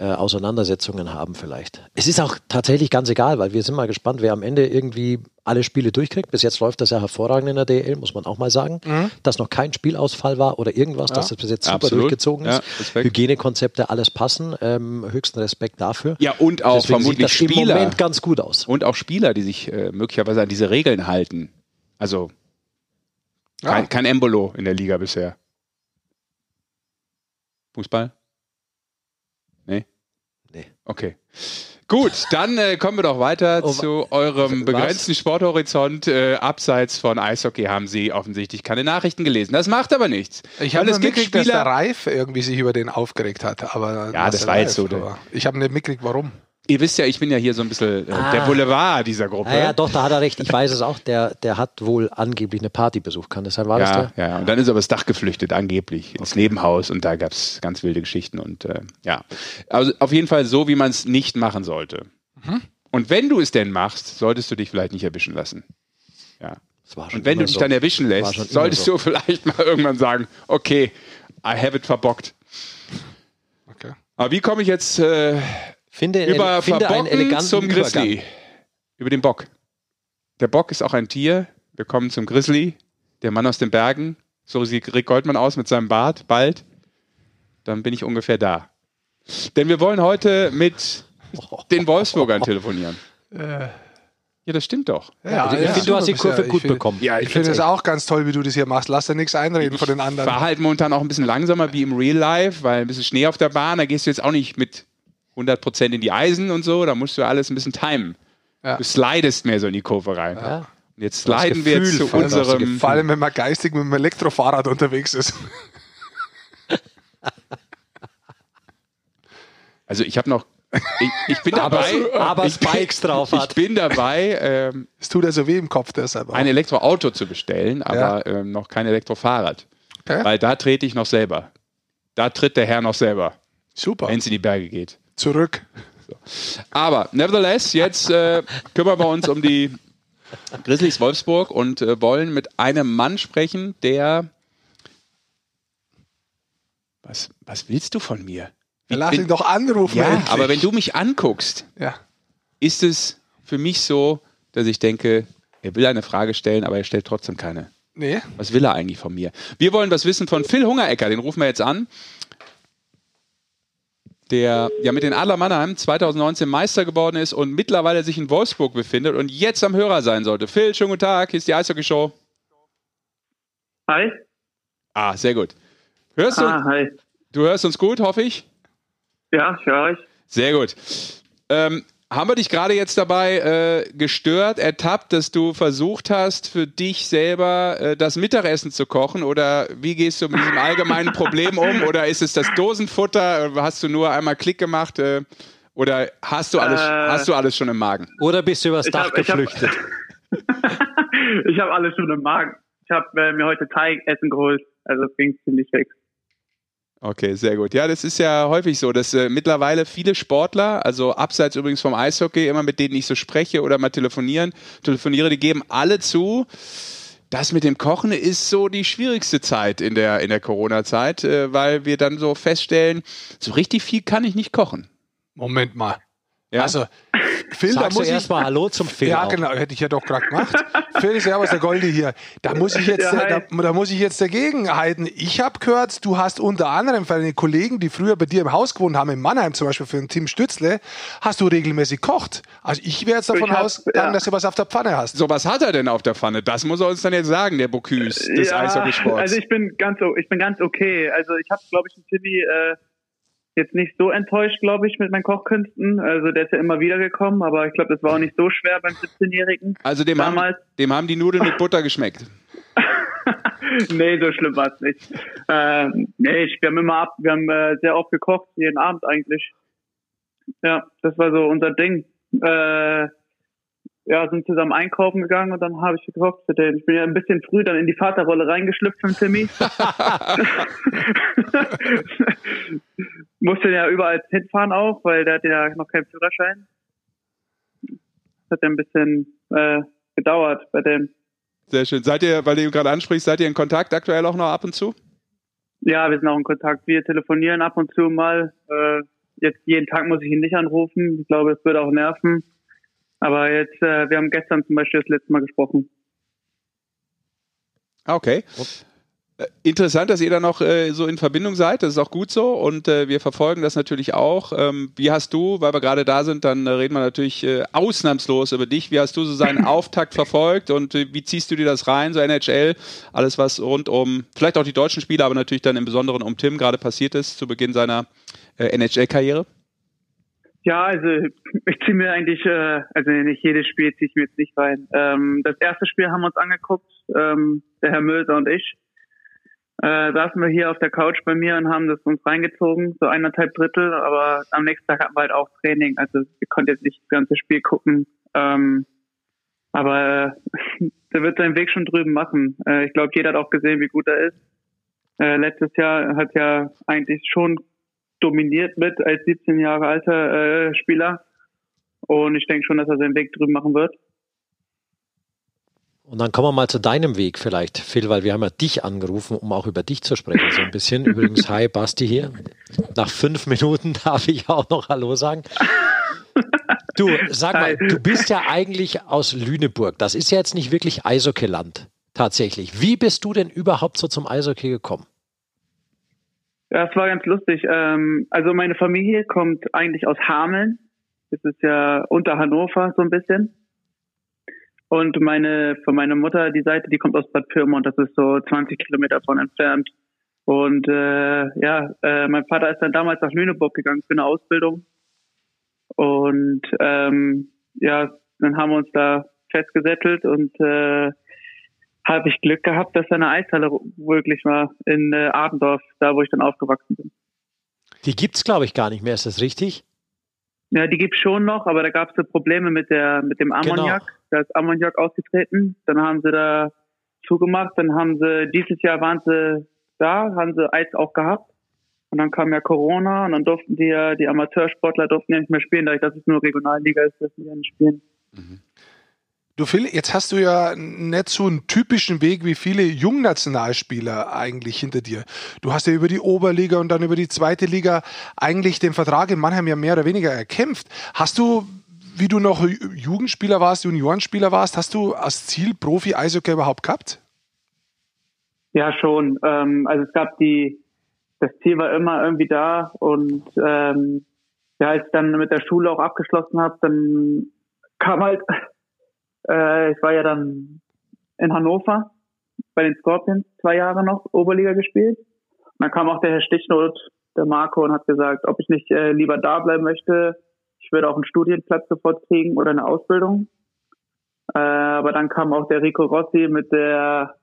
äh, Auseinandersetzungen haben vielleicht. Es ist auch tatsächlich ganz egal, weil wir sind mal gespannt, wer am Ende irgendwie alle Spiele durchkriegt. Bis jetzt läuft das ja hervorragend in der DL, muss man auch mal sagen, mhm. dass noch kein Spielausfall war oder irgendwas, ja. dass das bis jetzt super Absolut. durchgezogen ist. Ja, Hygienekonzepte, alles passen. Ähm, höchsten Respekt dafür. Ja, und auch Deswegen vermutlich sieht das Spieler. Im Moment ganz gut aus. Und auch Spieler, die sich äh, möglicherweise an diese Regeln halten. Also kein, ja. kein Embolo in der Liga bisher. Fußball? Nee. Okay. Gut, dann äh, kommen wir doch weiter oh, zu eurem begrenzten was? Sporthorizont. Äh, abseits von Eishockey haben Sie offensichtlich keine Nachrichten gelesen. Das macht aber nichts. Ich habe nicht mitgekriegt, dass der Reif irgendwie sich über den aufgeregt hat. Aber ja, das war jetzt so. Ich habe nicht mitgekriegt, warum. Ihr wisst ja, ich bin ja hier so ein bisschen äh, ah. der Boulevard dieser Gruppe. Ja, ja, doch, da hat er recht. Ich weiß es auch. Der, der hat wohl angeblich eine Party besucht. Kann das sein? War ja, das der? Ja, und dann ist er übers Dach geflüchtet, angeblich, ins okay. Nebenhaus. Und da gab es ganz wilde Geschichten. Und äh, ja, also auf jeden Fall so, wie man es nicht machen sollte. Mhm. Und wenn du es denn machst, solltest du dich vielleicht nicht erwischen lassen. Ja. Und wenn du dich so. dann erwischen lässt, solltest so. du vielleicht mal irgendwann sagen, okay, I have it verbockt. Okay. Aber wie komme ich jetzt äh, Finde, über finde einen eleganten zum Grizzly. Übergang. Über den Bock. Der Bock ist auch ein Tier. Wir kommen zum Grizzly, der Mann aus den Bergen. So sieht Rick Goldmann aus mit seinem Bart. Bald. Dann bin ich ungefähr da. Denn wir wollen heute mit den Wolfsburgern telefonieren. Äh. Ja, das stimmt doch. Ja, also ich ja, finde, du hast die Kurve gut find, bekommen. Ja, ich, ich finde es auch ganz toll, wie du das hier machst. Lass dir nichts einreden von den anderen. War halt momentan auch ein bisschen langsamer wie im Real Life, weil ein bisschen Schnee auf der Bahn. Da gehst du jetzt auch nicht mit 100% in die Eisen und so, da musst du alles ein bisschen timen. Ja. Du slidest mehr so in die Kurve rein. Ja. Und jetzt sliden wir jetzt zu unserem. Vor allem, wenn man geistig mit dem Elektrofahrrad unterwegs ist. Also ich habe noch ich, ich, bin dabei, aber Spikes drauf hat. Ich bin dabei, ähm, es tut ja so weh im Kopf deshalb. Auch. Ein Elektroauto zu bestellen, aber ja. ähm, noch kein Elektrofahrrad. Okay. Weil da trete ich noch selber. Da tritt der Herr noch selber. Super. wenn es in die Berge geht. Zurück. Aber nevertheless, jetzt äh, kümmern wir uns um die Grizzlies Wolfsburg und äh, wollen mit einem Mann sprechen, der. Was, was willst du von mir? Ja, lass ihn doch anrufen. Ja, endlich. aber wenn du mich anguckst, Ja. ist es für mich so, dass ich denke, er will eine Frage stellen, aber er stellt trotzdem keine. Nee. Was will er eigentlich von mir? Wir wollen was wissen von Phil Hungerecker, den rufen wir jetzt an. Der ja mit den Adler Mannheim 2019 Meister geworden ist und mittlerweile sich in Wolfsburg befindet und jetzt am Hörer sein sollte. Phil, schönen guten Tag, hier ist die Eishockey-Show. Hi. Ah, sehr gut. Hörst du, Ah, hi. du hörst uns gut, hoffe ich? Ja, ich höre euch. Sehr gut. Ähm, haben wir dich gerade jetzt dabei äh, gestört, ertappt, dass du versucht hast, für dich selber äh, das Mittagessen zu kochen? Oder wie gehst du mit diesem allgemeinen Problem um? Oder ist es das Dosenfutter? Hast du nur einmal Klick gemacht? Äh, oder hast du alles, Äh. hast du alles schon im Magen? Oder bist du übers Ich Dach hab- ich hab- geflüchtet? ich habe alles schon im Magen. Ich habe äh, mir heute Teigessen geholt. Also es ging ziemlich fix. Okay, sehr gut. Ja, das ist ja häufig so, dass äh, mittlerweile viele Sportler, also abseits übrigens vom Eishockey, immer mit denen ich so spreche oder mal telefonieren, telefoniere, die geben alle zu, das mit dem Kochen ist so die schwierigste Zeit in der, in der Corona-Zeit, äh, weil wir dann so feststellen, so richtig viel kann ich nicht kochen. Moment mal. Ja? Also, Phil, da Sagst du muss ich. erstmal Hallo zum Phil. Ja, auch. genau, hätte ich ja doch gerade gemacht. Phil, servus, der Goldi hier. Da muss ich jetzt, Ja, da, da muss ich jetzt dagegen halten. Ich habe gehört, du hast unter anderem für deine Kollegen, die früher bei dir im Haus gewohnt haben, in Mannheim zum Beispiel für den Tim Stützle, hast du regelmäßig kocht. Also ich wäre jetzt davon ausgegangen, ja. dass du was auf der Pfanne hast. so, was hat er denn auf der Pfanne? Das muss er uns dann jetzt sagen, der Bocuse des Eishockeysports. also ich bin ganz, ich bin ganz okay. Also ich habe, glaube ich, den Timmy äh, jetzt nicht so enttäuscht, glaube ich, mit meinen Kochkünsten. Also der ist ja immer wieder gekommen, aber ich glaube, das war auch nicht so schwer beim 17-Jährigen. also dem haben, damals- dem haben die Nudeln mit Butter geschmeckt. nee, so schlimm war es nicht. Ähm, nee, wir haben immer ab, wir haben äh, sehr oft gekocht, jeden Abend eigentlich. Ja, das war so unser Ding. Äh, ja, sind zusammen einkaufen gegangen und dann habe ich gekocht für den. Ich bin ja ein bisschen früh dann in die Vaterrolle reingeschlüpft von Timmy. Musste ja überall hinfahren auch, weil der hat ja noch keinen Führerschein. Das hat ja ein bisschen äh, gedauert bei dem. Sehr schön. Seid ihr, weil du ihn gerade ansprichst, seid ihr in Kontakt aktuell auch noch ab und zu? Ja, wir sind auch in Kontakt. Wir telefonieren ab und zu mal. Äh, jetzt jeden Tag muss ich ihn nicht anrufen. Ich glaube, es würde auch nerven. Aber jetzt, äh, wir haben gestern zum Beispiel das letzte Mal gesprochen. Ah, Okay. Äh, Interessant, dass ihr da noch äh, so in Verbindung seid. Das ist auch gut so und äh, wir verfolgen das natürlich auch. Ähm, wie hast du, weil wir gerade da sind, dann äh, reden wir natürlich äh, ausnahmslos über dich. Wie hast du so seinen Auftakt verfolgt und wie ziehst du dir das rein, so NHL, alles was rund um, vielleicht auch die deutschen Spiele, aber natürlich dann im Besonderen um Tim gerade passiert ist zu Beginn seiner NHL-Karriere? Ja, also ich ziehe mir eigentlich, äh, also nicht jedes Spiel ziehe ich mir jetzt nicht rein. Ähm, das erste Spiel haben wir uns angeguckt, ähm, der Herr Mölser und ich. Äh, saßen wir hier auf der Couch bei mir und haben das uns reingezogen, so eineinhalb Drittel, aber am nächsten Tag hatten wir halt auch Training, also wir konnten jetzt nicht das ganze Spiel gucken. Ähm, aber äh, der wird seinen Weg schon drüben machen. Äh, ich glaube, jeder hat auch gesehen, wie gut er ist. Äh, letztes Jahr hat ja eigentlich schon dominiert mit als 17 Jahre alter äh, Spieler. Und ich denke schon, dass er seinen Weg drüben machen wird. Und dann kommen wir mal zu deinem Weg vielleicht, Phil, weil wir haben ja dich angerufen, um auch über dich zu sprechen, so ein bisschen. Übrigens, hi, Basti hier. Nach fünf Minuten darf ich auch noch Hallo sagen. Du, sag mal, Hi. du bist ja eigentlich aus Lüneburg. Das ist ja jetzt nicht wirklich Eishockeyland, tatsächlich. Wie bist du denn überhaupt so zum Eishockey gekommen? Ja, es war ganz lustig. Ähm, also meine Familie kommt eigentlich aus Hameln. Das ist ja unter Hannover so ein bisschen. Und meine, von meiner Mutter, die Seite, die kommt aus Bad Pyrmont. Das ist so 20 Kilometer von entfernt. Und äh, ja, äh, mein Vater ist dann damals nach Lüneburg gegangen für eine Ausbildung. Und ähm, ja, dann haben wir uns da festgesettelt und äh, habe ich Glück gehabt, dass da eine Eishalle wirklich war in äh, Adendorf, da wo ich dann aufgewachsen bin. Die gibt's, glaube ich, gar nicht mehr, ist das richtig? Ja, die gibt's schon noch, aber da gab's so Probleme mit der mit dem Ammoniak. Genau. Da ist Ammoniak ausgetreten. Dann haben sie da zugemacht. Dann haben sie dieses Jahr waren sie da, haben sie Eis auch gehabt. Und dann kam ja Corona und dann durften die ja, die Amateursportler durften ja nicht mehr spielen, dadurch, dass es nur Regionalliga ist, dürfen die ja nicht spielen. Mhm. Du Phil, jetzt hast du ja nicht so einen typischen Weg wie viele Jungnationalspieler eigentlich hinter dir. Du hast ja über die Oberliga und dann über die zweite Liga eigentlich den Vertrag in Mannheim ja mehr oder weniger erkämpft. Hast du, wie du noch Jugendspieler warst, Juniorenspieler warst, hast du als Ziel Profi-Eishockey überhaupt gehabt? Ja, schon. Ähm, also es gab die, das Ziel war immer irgendwie da und ähm, ja, als ich dann mit der Schule auch abgeschlossen habe, dann kam halt äh, ich war ja dann in Hannover bei den Scorpions zwei Jahre noch Oberliga gespielt. Und dann kam auch der Herr Stichnot, der Marco, und hat gesagt, ob ich nicht äh, lieber da bleiben möchte. Ich würde auch einen Studienplatz sofort kriegen oder eine Ausbildung. Äh, aber dann kam auch der Rico Rossi mit der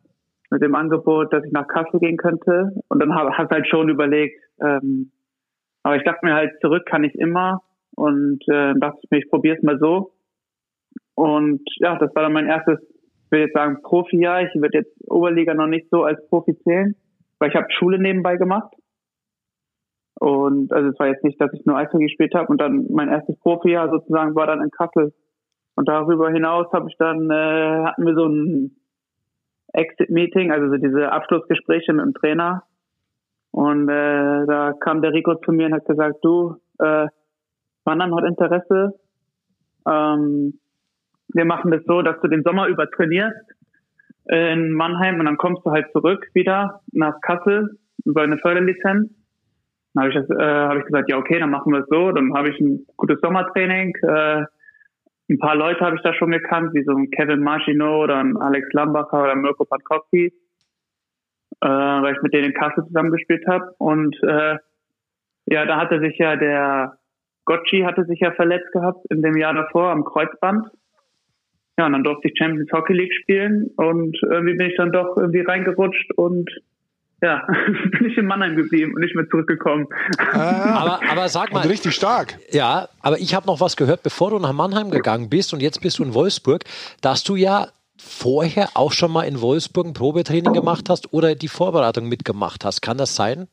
mit dem Angebot, dass ich nach Kassel gehen könnte. Und dann habe hab halt schon überlegt, ähm, aber ich dachte mir halt, zurück kann ich immer. Und äh, dachte ich mir, ich probiere es mal so. Und ja, das war dann mein erstes, ich will jetzt sagen, Profi-Jahr. Ich würde jetzt Oberliga noch nicht so als Profi zählen, weil ich habe Schule nebenbei gemacht. Und also es war jetzt nicht, dass ich nur Eishockey gespielt habe. Und dann mein erstes Profi-Jahr sozusagen war dann in Kassel. Und darüber hinaus habe ich dann, äh, hatten wir so ein Exit-Meeting, also so diese Abschlussgespräche mit dem Trainer. Und äh, da kam der Rico zu mir und hat gesagt, du, äh, Wandern hat Interesse. Ähm, wir machen das so, dass du den Sommer über trainierst in Mannheim und dann kommst du halt zurück wieder nach Kassel über eine Förderlizenz. Dann habe ich, äh, hab ich gesagt, ja okay, dann machen wir es so. Dann habe ich ein gutes Sommertraining. Äh, ein paar Leute habe ich da schon gekannt, wie so ein Kevin Marchino oder ein Alex Lambacher oder Mirko Pankowski, äh, weil ich mit denen in Kassel zusammengespielt habe. Und äh, ja, da hatte sich ja der Gotchi hatte sich ja verletzt gehabt in dem Jahr davor am Kreuzband. Ja, und dann durfte ich Champions Hockey League spielen und irgendwie bin ich dann doch irgendwie reingerutscht und ja, bin ich in Mannheim geblieben und nicht mehr zurückgekommen. Ah, aber, aber sag mal. richtig stark. Ja, aber ich habe noch was gehört, bevor du nach Mannheim gegangen bist und jetzt bist du in Wolfsburg, dass du ja vorher auch schon mal in Wolfsburg ein Probetraining gemacht hast oder die Vorbereitung mitgemacht hast. Kann das sein?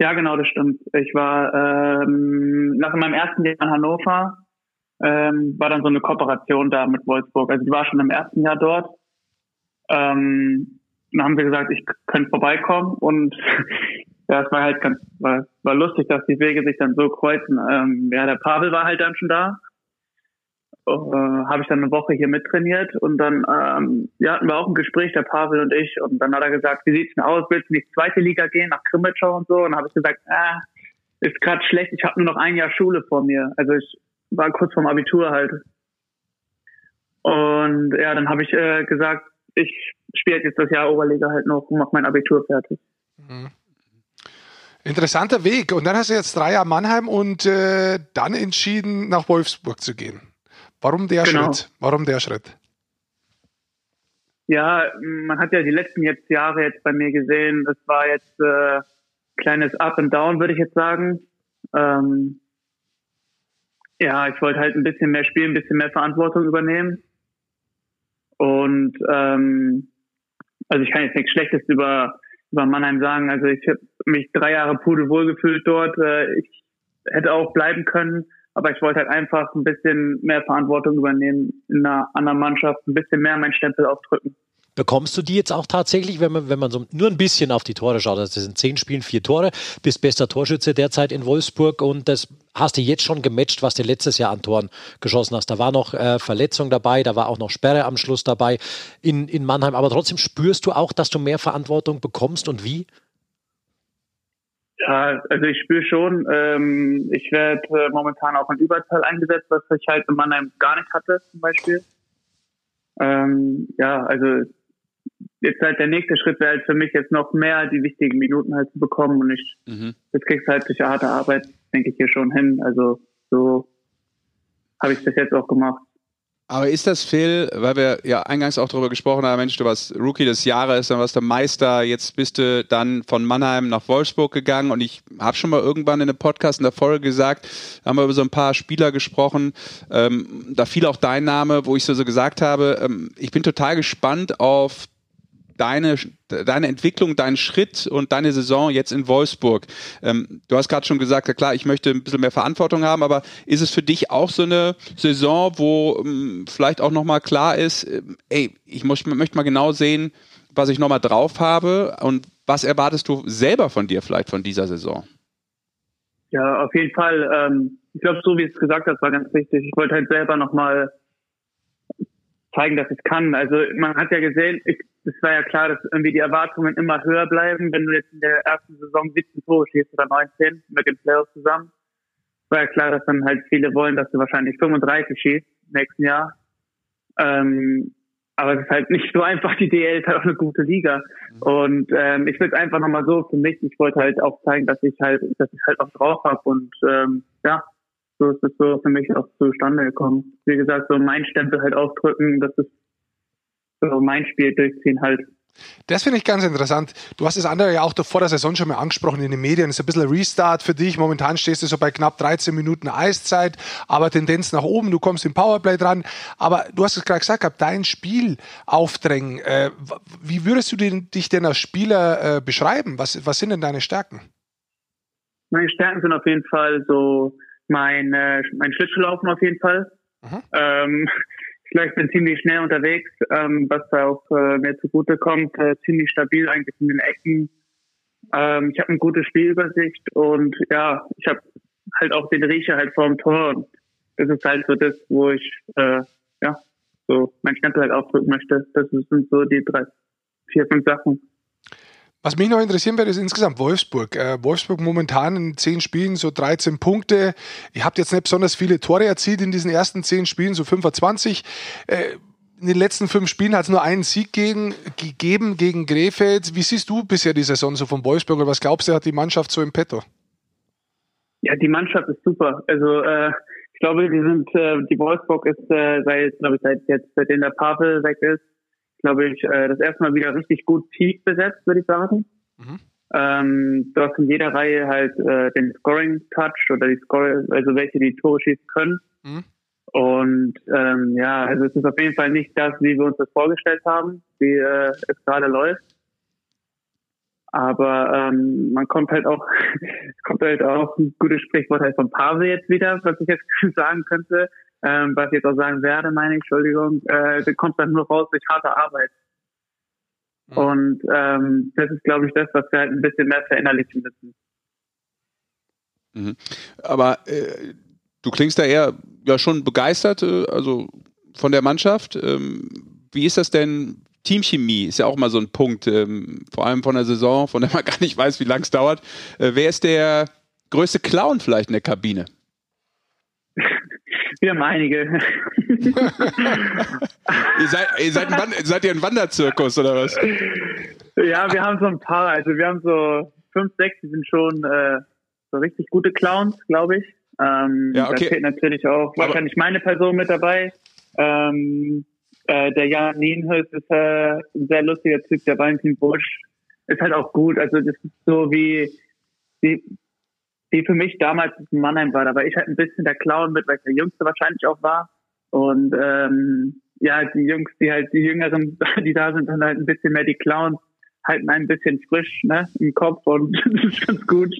Ja, genau, das stimmt. Ich war ähm, nach meinem ersten Jahr in Hannover ähm, war dann so eine Kooperation da mit Wolfsburg. Also ich war schon im ersten Jahr dort. Ähm, dann haben sie gesagt, ich könnte vorbeikommen und ja, es war halt ganz, war, war lustig, dass die Wege sich dann so kreuzen. Ähm, ja, der Pavel war halt dann schon da. Äh, habe ich dann eine Woche hier mittrainiert und dann ähm, ja, hatten wir auch ein Gespräch, der Pavel und ich, und dann hat er gesagt, wie sieht's denn aus, willst du in die zweite Liga gehen, nach Krimitschau und so? Und dann habe ich gesagt, ah, ist gerade schlecht, ich habe nur noch ein Jahr Schule vor mir. Also ich war kurz vorm Abitur halt. Und ja, dann habe ich äh, gesagt, ich spiele jetzt das Jahr Oberliga halt noch und mache mein Abitur fertig. Mhm. Interessanter Weg. Und dann hast du jetzt drei Jahre Mannheim und äh, dann entschieden, nach Wolfsburg zu gehen. Warum der genau. Schritt? Warum der Schritt? Ja, man hat ja die letzten jetzt Jahre jetzt bei mir gesehen. Das war jetzt äh, kleines Up and Down, würde ich jetzt sagen. Ähm, ja, ich wollte halt ein bisschen mehr spielen, ein bisschen mehr Verantwortung übernehmen. Und ähm, also ich kann jetzt nichts Schlechtes über, über Mannheim sagen. Also ich habe mich drei Jahre pudelwohl gefühlt dort. Äh, ich hätte auch bleiben können, aber ich wollte halt einfach ein bisschen mehr Verantwortung übernehmen in einer anderen Mannschaft, ein bisschen mehr meinen Stempel aufdrücken. Bekommst du die jetzt auch tatsächlich, wenn man, wenn man so nur ein bisschen auf die Tore schaut? Also das sind zehn Spielen, vier Tore, bist bester Torschütze derzeit in Wolfsburg und das hast du jetzt schon gematcht, was du letztes Jahr an Toren geschossen hast. Da war noch äh, Verletzung dabei, da war auch noch Sperre am Schluss dabei in, in Mannheim. Aber trotzdem spürst du auch, dass du mehr Verantwortung bekommst und wie? Ja, also ich spüre schon, ähm, ich werde äh, momentan auch in Überzahl eingesetzt, was ich halt in Mannheim gar nicht hatte, zum Beispiel. Ähm, ja, also jetzt halt der nächste Schritt wäre halt für mich jetzt noch mehr die wichtigen Minuten halt zu bekommen und ich, mhm. jetzt kriegst du halt durch harte Arbeit, denke ich hier schon hin. Also so habe ich bis jetzt auch gemacht. Aber ist das, Phil, weil wir ja eingangs auch darüber gesprochen haben, Mensch, du warst Rookie des Jahres, dann warst du Meister, jetzt bist du dann von Mannheim nach Wolfsburg gegangen und ich habe schon mal irgendwann in einem Podcast in der Folge gesagt, haben wir über so ein paar Spieler gesprochen, ähm, da fiel auch dein Name, wo ich so, so gesagt habe, ähm, ich bin total gespannt auf deine, deine Entwicklung, deinen Schritt und deine Saison jetzt in Wolfsburg. Ähm, du hast gerade schon gesagt, ja klar, ich möchte ein bisschen mehr Verantwortung haben, aber ist es für dich auch so eine Saison, wo ähm, vielleicht auch nochmal klar ist, äh, ey, ich muss, möchte mal genau sehen, was ich nochmal drauf habe und was erwartest du selber von dir vielleicht von dieser Saison? Ja, auf jeden Fall. Ähm, ich glaube, so wie es gesagt hast, war ganz wichtig. Ich wollte halt selber nochmal zeigen, dass ich kann. Also man hat ja gesehen, es war ja klar, dass irgendwie die Erwartungen immer höher bleiben, wenn du jetzt in der ersten Saison 17 Tore schießt oder 19 mit den Playoffs zusammen. Es war ja klar, dass dann halt viele wollen, dass du wahrscheinlich 35 schießt im nächsten Jahr. Ähm, aber es ist halt nicht so einfach, die DL ist halt auch eine gute Liga. Mhm. Und ähm, ich will es einfach nochmal so für mich, ich wollte halt auch zeigen, dass ich halt, dass ich halt auch drauf habe und ähm, ja, so ist es so für mich auch zustande gekommen. Wie gesagt, so mein Stempel halt aufdrücken, das ist so mein Spiel durchziehen halt. Das finde ich ganz interessant. Du hast das andere ja auch vor der Saison schon mal angesprochen in den Medien. Das ist ein bisschen ein Restart für dich. Momentan stehst du so bei knapp 13 Minuten Eiszeit, aber Tendenz nach oben. Du kommst im Powerplay dran. Aber du hast es gerade gesagt, dein Spiel aufdrängen. Äh, wie würdest du dich denn als Spieler äh, beschreiben? Was, was sind denn deine Stärken? Meine Stärken sind auf jeden Fall so mein, äh, mein Schlittschuhlaufen auf jeden Fall. Ähm, ich bin ziemlich schnell unterwegs, ähm, was da auch äh, mir zugute kommt. Äh, ziemlich stabil eigentlich in den Ecken. Ähm, ich habe eine gute Spielübersicht und ja, ich habe halt auch den Riecher halt vorm Tor. Und das ist halt so das, wo ich äh, ja so mein Stempel halt aufdrücken möchte. Das sind so die drei, vier, fünf Sachen. Was mich noch interessieren würde, ist insgesamt Wolfsburg. Äh, Wolfsburg momentan in zehn Spielen so 13 Punkte. Ihr habt jetzt nicht besonders viele Tore erzielt in diesen ersten zehn Spielen, so 25. Äh, in den letzten fünf Spielen hat es nur einen Sieg gegen, gegeben gegen Krefeld. Wie siehst du bisher die Saison so von Wolfsburg und was glaubst du, hat die Mannschaft so im Petto? Ja, die Mannschaft ist super. Also äh, ich glaube, die sind, äh, die Wolfsburg ist äh, seit, glaube ich, seit jetzt, seitdem der Pavel weg ist, glaube ich, äh, das erste Mal wieder richtig gut tief besetzt, würde ich sagen. Mhm. Ähm, du hast in jeder Reihe halt äh, den Scoring-Touch oder die Score, also welche die Tore schießen können. Mhm. Und ähm, ja, also es ist auf jeden Fall nicht das, wie wir uns das vorgestellt haben, wie äh, es gerade läuft. Aber ähm, man kommt halt auch, kommt halt auch ein gutes Sprichwort halt von Pavel jetzt wieder, was ich jetzt sagen könnte ähm, was ich jetzt auch sagen werde, meine ich, Entschuldigung, äh, du kommst dann nur raus durch harte Arbeit. Mhm. Und ähm, das ist, glaube ich, das, was wir halt ein bisschen mehr verinnerlichen müssen. Mhm. Aber äh, du klingst da eher ja schon begeistert, äh, also von der Mannschaft. Ähm, wie ist das denn? Teamchemie ist ja auch mal so ein Punkt, ähm, vor allem von der Saison, von der man gar nicht weiß, wie lang es dauert. Äh, wer ist der größte Clown vielleicht in der Kabine? Wir haben einige. ihr, seid, ihr seid, ein seid ihr ein Wanderzirkus oder was? Ja, wir haben so ein paar. Also wir haben so fünf, sechs, die sind schon äh, so richtig gute Clowns, glaube ich. Ähm, ja, okay. Da zählt natürlich auch wahrscheinlich meine Person mit dabei. Ähm, äh, der Jan Nienhöst ist äh, ein sehr lustiger Typ, der Valentin Busch ist halt auch gut. Also das ist so wie, wie die für mich damals ein Mannheim war. Da war ich halt ein bisschen der Clown mit, weil ich der Jüngste wahrscheinlich auch war. Und ähm, ja, die Jungs, die halt, die Jüngeren, die da sind, dann halt ein bisschen mehr die Clowns, halten ein bisschen frisch ne, im Kopf und das ist ganz gut.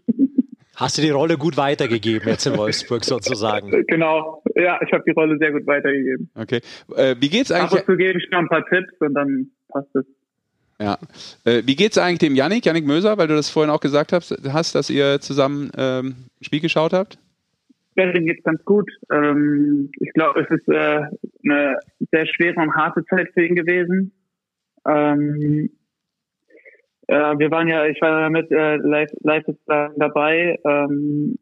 Hast du die Rolle gut weitergegeben jetzt in Wolfsburg sozusagen? Genau, ja, ich habe die Rolle sehr gut weitergegeben. Okay. Äh, wie geht's eigentlich? Ab und zu gebe ich noch ein paar Tipps und dann passt es. Ja. Äh, wie geht's eigentlich dem Yannick, Yannick Möser, weil du das vorhin auch gesagt hast, hast dass ihr zusammen ähm, Spiel geschaut habt? Ja, dem geht's ganz gut. Ähm, ich glaube, es ist äh, eine sehr schwere und harte Zeit für ihn gewesen. Ähm, äh, wir waren ja, ich war ja mit äh, live, live dabei, ähm,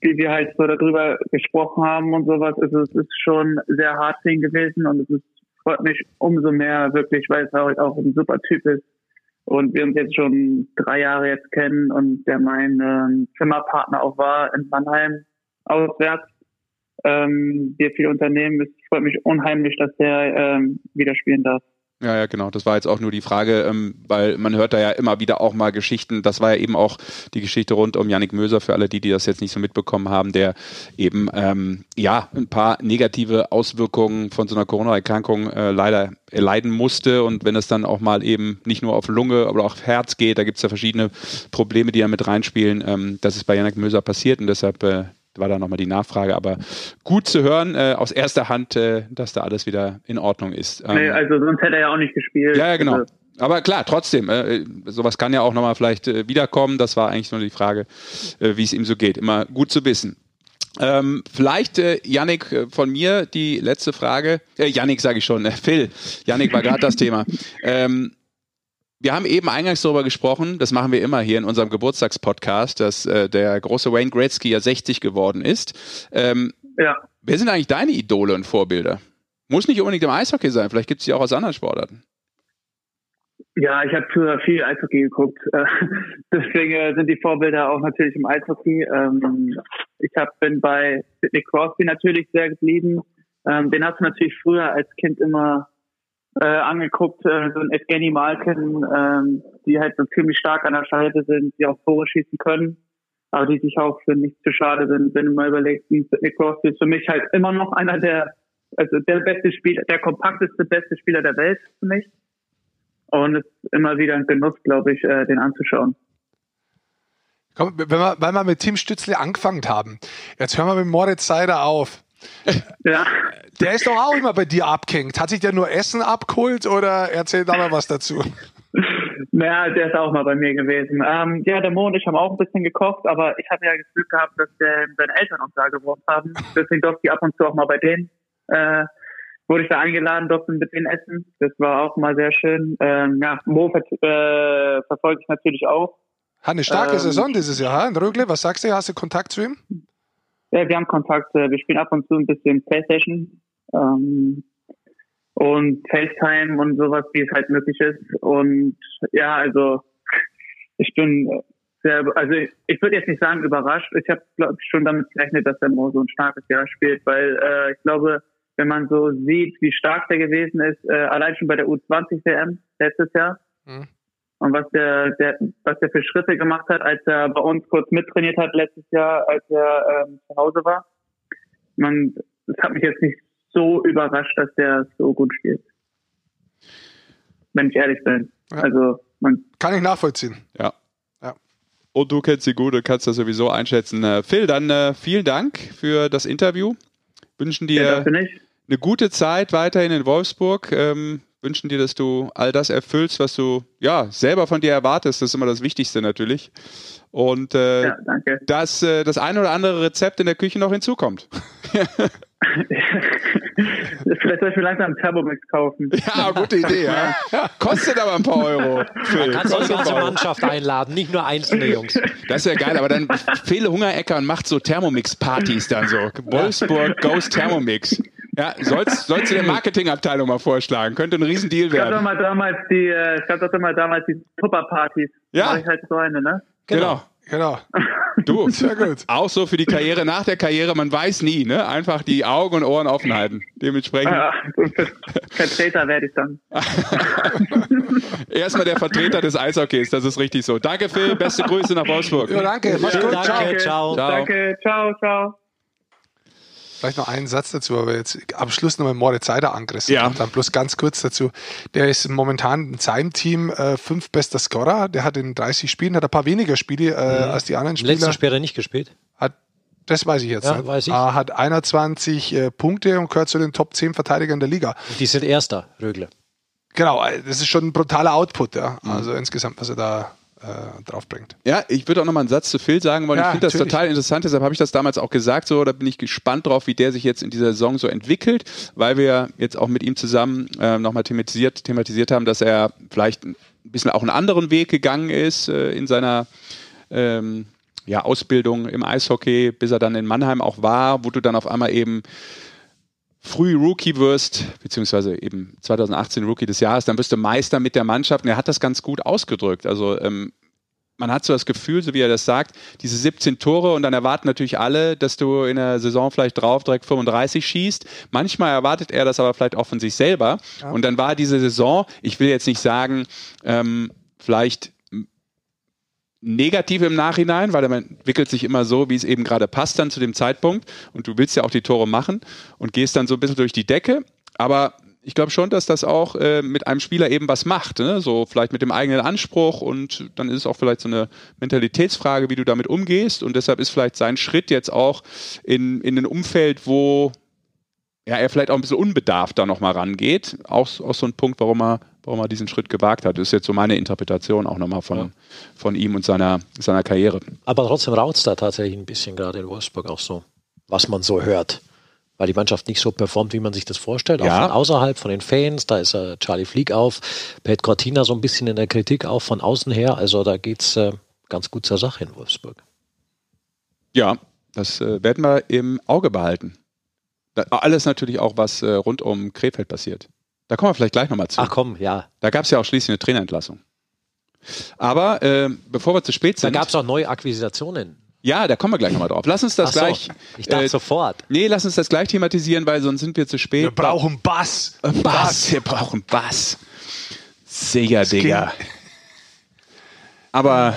wie wir halt so darüber gesprochen haben und sowas. Also es ist schon sehr hart für ihn gewesen und es ist freut mich umso mehr wirklich, weil es halt auch ein super Typ ist und wir uns jetzt schon drei Jahre jetzt kennen und der mein ähm, Zimmerpartner auch war in Mannheim auswärts. Ähm, wir viel unternehmen. Es freut mich unheimlich, dass der ähm, wieder spielen darf. Ja, ja, genau. Das war jetzt auch nur die Frage, ähm, weil man hört da ja immer wieder auch mal Geschichten. Das war ja eben auch die Geschichte rund um Yannick Möser für alle die, die das jetzt nicht so mitbekommen haben, der eben ähm, ja ein paar negative Auswirkungen von so einer Corona-Erkrankung äh, leider erleiden musste. Und wenn es dann auch mal eben nicht nur auf Lunge, aber auch auf Herz geht, da gibt es ja verschiedene Probleme, die da mit reinspielen. Ähm, das ist bei Yannick Möser passiert und deshalb äh, war da nochmal die Nachfrage. Aber gut zu hören äh, aus erster Hand, äh, dass da alles wieder in Ordnung ist. Ähm, nee, also sonst hätte er ja auch nicht gespielt. Ja, ja genau. Also, aber klar, trotzdem, äh, sowas kann ja auch nochmal vielleicht äh, wiederkommen. Das war eigentlich nur die Frage, äh, wie es ihm so geht. Immer gut zu wissen. Ähm, vielleicht, äh, Yannick, äh, von mir die letzte Frage. Äh, Yannick sage ich schon, äh, Phil. Yannick war gerade das Thema. Ähm, wir haben eben eingangs darüber gesprochen, das machen wir immer hier in unserem Geburtstagspodcast, dass äh, der große Wayne Gretzky ja 60 geworden ist. Ähm, ja. Wer sind eigentlich deine Idole und Vorbilder? Muss nicht unbedingt im Eishockey sein, vielleicht gibt es die auch aus anderen Sportarten. Ja, ich habe früher viel Eishockey geguckt. Deswegen äh, sind die Vorbilder auch natürlich im Eishockey. Ähm, ich hab, bin bei Sidney Crosby natürlich sehr geblieben. Ähm, den hast du natürlich früher als Kind immer äh, angeguckt, äh, so ein Evgeny Malkin, ähm, die halt so ziemlich stark an der Scheide sind, die auch Tore schießen können, aber die sich auch für nichts zu schade sind. Wenn du mal überlegst, Sidney Crosby ist für mich halt immer noch einer der, also der beste Spieler, der kompakteste beste Spieler der Welt für mich. Und es ist immer wieder ein Genuss, glaube ich, äh, den anzuschauen. Komm, wenn wir, weil wir mit Tim Stützle angefangen haben, jetzt hören wir mit Moritz Seider auf. Ja. Der ist doch auch immer bei dir abgehängt. Hat sich der nur Essen abgeholt oder erzählt da mal was dazu? Naja, der ist auch mal bei mir gewesen. Ähm, ja, der Mo und ich haben auch ein bisschen gekocht, aber ich hatte ja das Glück gehabt, dass der, seine Eltern auch da gewohnt haben. Deswegen durfte ich ab und zu auch mal bei denen. Äh, wurde ich da eingeladen, durfte mit denen essen. Das war auch mal sehr schön. Ähm, ja, Mo äh, verfolge ich natürlich auch. Hat eine starke ähm, Saison dieses Jahr, in Rögle. Was sagst du? Hast du Kontakt zu ihm? Ja, wir haben Kontakt. Äh, wir spielen ab und zu ein bisschen Playstation ähm, und FaceTime und sowas, wie es halt möglich ist. Und ja, also ich bin sehr, also ich, ich würde jetzt nicht sagen überrascht. Ich habe glaube schon damit gerechnet, dass er Mo so ein starkes Jahr spielt, weil äh, ich glaube, wenn man so sieht, wie stark der gewesen ist, äh, allein schon bei der U20 WM letztes Jahr, mhm und was der, der, was der für Schritte gemacht hat, als er bei uns kurz mittrainiert hat letztes Jahr, als er ähm, zu Hause war. Man, das hat mich jetzt nicht so überrascht, dass der so gut spielt. Wenn ich ehrlich bin. Ja. Also man kann ich nachvollziehen. Ja. ja. Und du kennst sie gut und kannst das sowieso einschätzen. Äh, Phil, dann äh, vielen Dank für das Interview. Wünschen dir ja, eine gute Zeit weiterhin in Wolfsburg. Ähm, wünschen dir, dass du all das erfüllst, was du ja selber von dir erwartest. Das ist immer das Wichtigste natürlich. Und äh, ja, dass äh, das eine oder andere Rezept in der Küche noch hinzukommt. Vielleicht soll ich mir langsam einen Thermomix kaufen. Ja, gute Idee. Ja. Kostet aber ein paar Euro. Man kann die ganze Mannschaft einladen, nicht nur einzelne Jungs. Das ja geil, aber dann viele Hungerecker und macht so Thermomix-Partys dann so. Wolfsburg Ghost Thermomix. Ja, sollst, sollst du der Marketingabteilung mal vorschlagen. Könnte ein Riesendeal werden. Es gab doch mal damals die, äh, es gab doch mal damals die Tupper-Partys. Ja. ich halt so eine, ne? Genau. Genau. Du, sehr gut. Auch so für die Karriere nach der Karriere, man weiß nie, ne? Einfach die Augen und Ohren offen halten. Dementsprechend. Ja, Vertreter werde ich dann. Erstmal der Vertreter des Eishockeys, das ist richtig so. Danke, Phil. Beste Grüße nach Wolfsburg. Ja, danke. Mach's gut. Danke. Ciao. Ciao. Danke. Ciao, ciao. Vielleicht noch einen Satz dazu, aber jetzt am Schluss nochmal Moritz Seider angerissen. Ja. dann bloß ganz kurz dazu. Der ist momentan in seinem Team äh, fünf bester Scorer. Der hat in 30 Spielen, hat ein paar weniger Spiele äh, mhm. als die anderen Spieler. Letzten Spiel hat er nicht gespielt. Hat, das weiß ich jetzt. Ja, weiß ich. Ah, hat 21 äh, Punkte und gehört zu den Top 10 Verteidigern der Liga. Und die sind Erster, Rögle. Genau, äh, das ist schon ein brutaler Output, ja. Mhm. Also insgesamt, was er da äh, draufbringt. Ja, ich würde auch noch mal einen Satz zu Phil sagen wollen. Ja, ich finde das total interessant, deshalb habe ich das damals auch gesagt. So, da bin ich gespannt drauf, wie der sich jetzt in dieser Saison so entwickelt, weil wir jetzt auch mit ihm zusammen äh, nochmal thematisiert, thematisiert haben, dass er vielleicht ein bisschen auch einen anderen Weg gegangen ist äh, in seiner ähm, ja, Ausbildung im Eishockey, bis er dann in Mannheim auch war, wo du dann auf einmal eben früh Rookie wirst, beziehungsweise eben 2018 Rookie des Jahres, dann wirst du Meister mit der Mannschaft. Und er hat das ganz gut ausgedrückt. Also ähm, man hat so das Gefühl, so wie er das sagt, diese 17 Tore und dann erwarten natürlich alle, dass du in der Saison vielleicht drauf direkt 35 schießt. Manchmal erwartet er das aber vielleicht auch von sich selber. Ja. Und dann war diese Saison, ich will jetzt nicht sagen, ähm, vielleicht negativ im Nachhinein, weil man entwickelt sich immer so, wie es eben gerade passt dann zu dem Zeitpunkt. Und du willst ja auch die Tore machen und gehst dann so ein bisschen durch die Decke, aber ich glaube schon, dass das auch äh, mit einem Spieler eben was macht, ne? so vielleicht mit dem eigenen Anspruch und dann ist es auch vielleicht so eine Mentalitätsfrage, wie du damit umgehst. Und deshalb ist vielleicht sein Schritt jetzt auch in, in ein Umfeld, wo ja, er vielleicht auch ein bisschen unbedarft da nochmal rangeht, auch, auch so ein Punkt, warum er warum er diesen Schritt gewagt hat. Das ist jetzt so meine Interpretation auch nochmal von, ja. von ihm und seiner, seiner Karriere. Aber trotzdem raut es da tatsächlich ein bisschen gerade in Wolfsburg auch so, was man so hört. Weil die Mannschaft nicht so performt, wie man sich das vorstellt, auch ja. von außerhalb, von den Fans. Da ist äh, Charlie Flieg auf, Pat Cortina so ein bisschen in der Kritik auch von außen her. Also da geht es äh, ganz gut zur Sache in Wolfsburg. Ja, das äh, werden wir im Auge behalten. Alles natürlich auch, was äh, rund um Krefeld passiert. Da kommen wir vielleicht gleich nochmal zu. Ach komm, ja. Da gab es ja auch schließlich eine Trainerentlassung. Aber äh, bevor wir zu spät sind. Da gab es auch neue Akquisitionen. Ja, da kommen wir gleich nochmal drauf. Lass uns das so, gleich. Ich dachte äh, sofort. Nee, lass uns das gleich thematisieren, weil sonst sind wir zu spät. Wir brauchen Bass. Bass. Bass. Wir brauchen Bass. Sicher, Digga. Aber.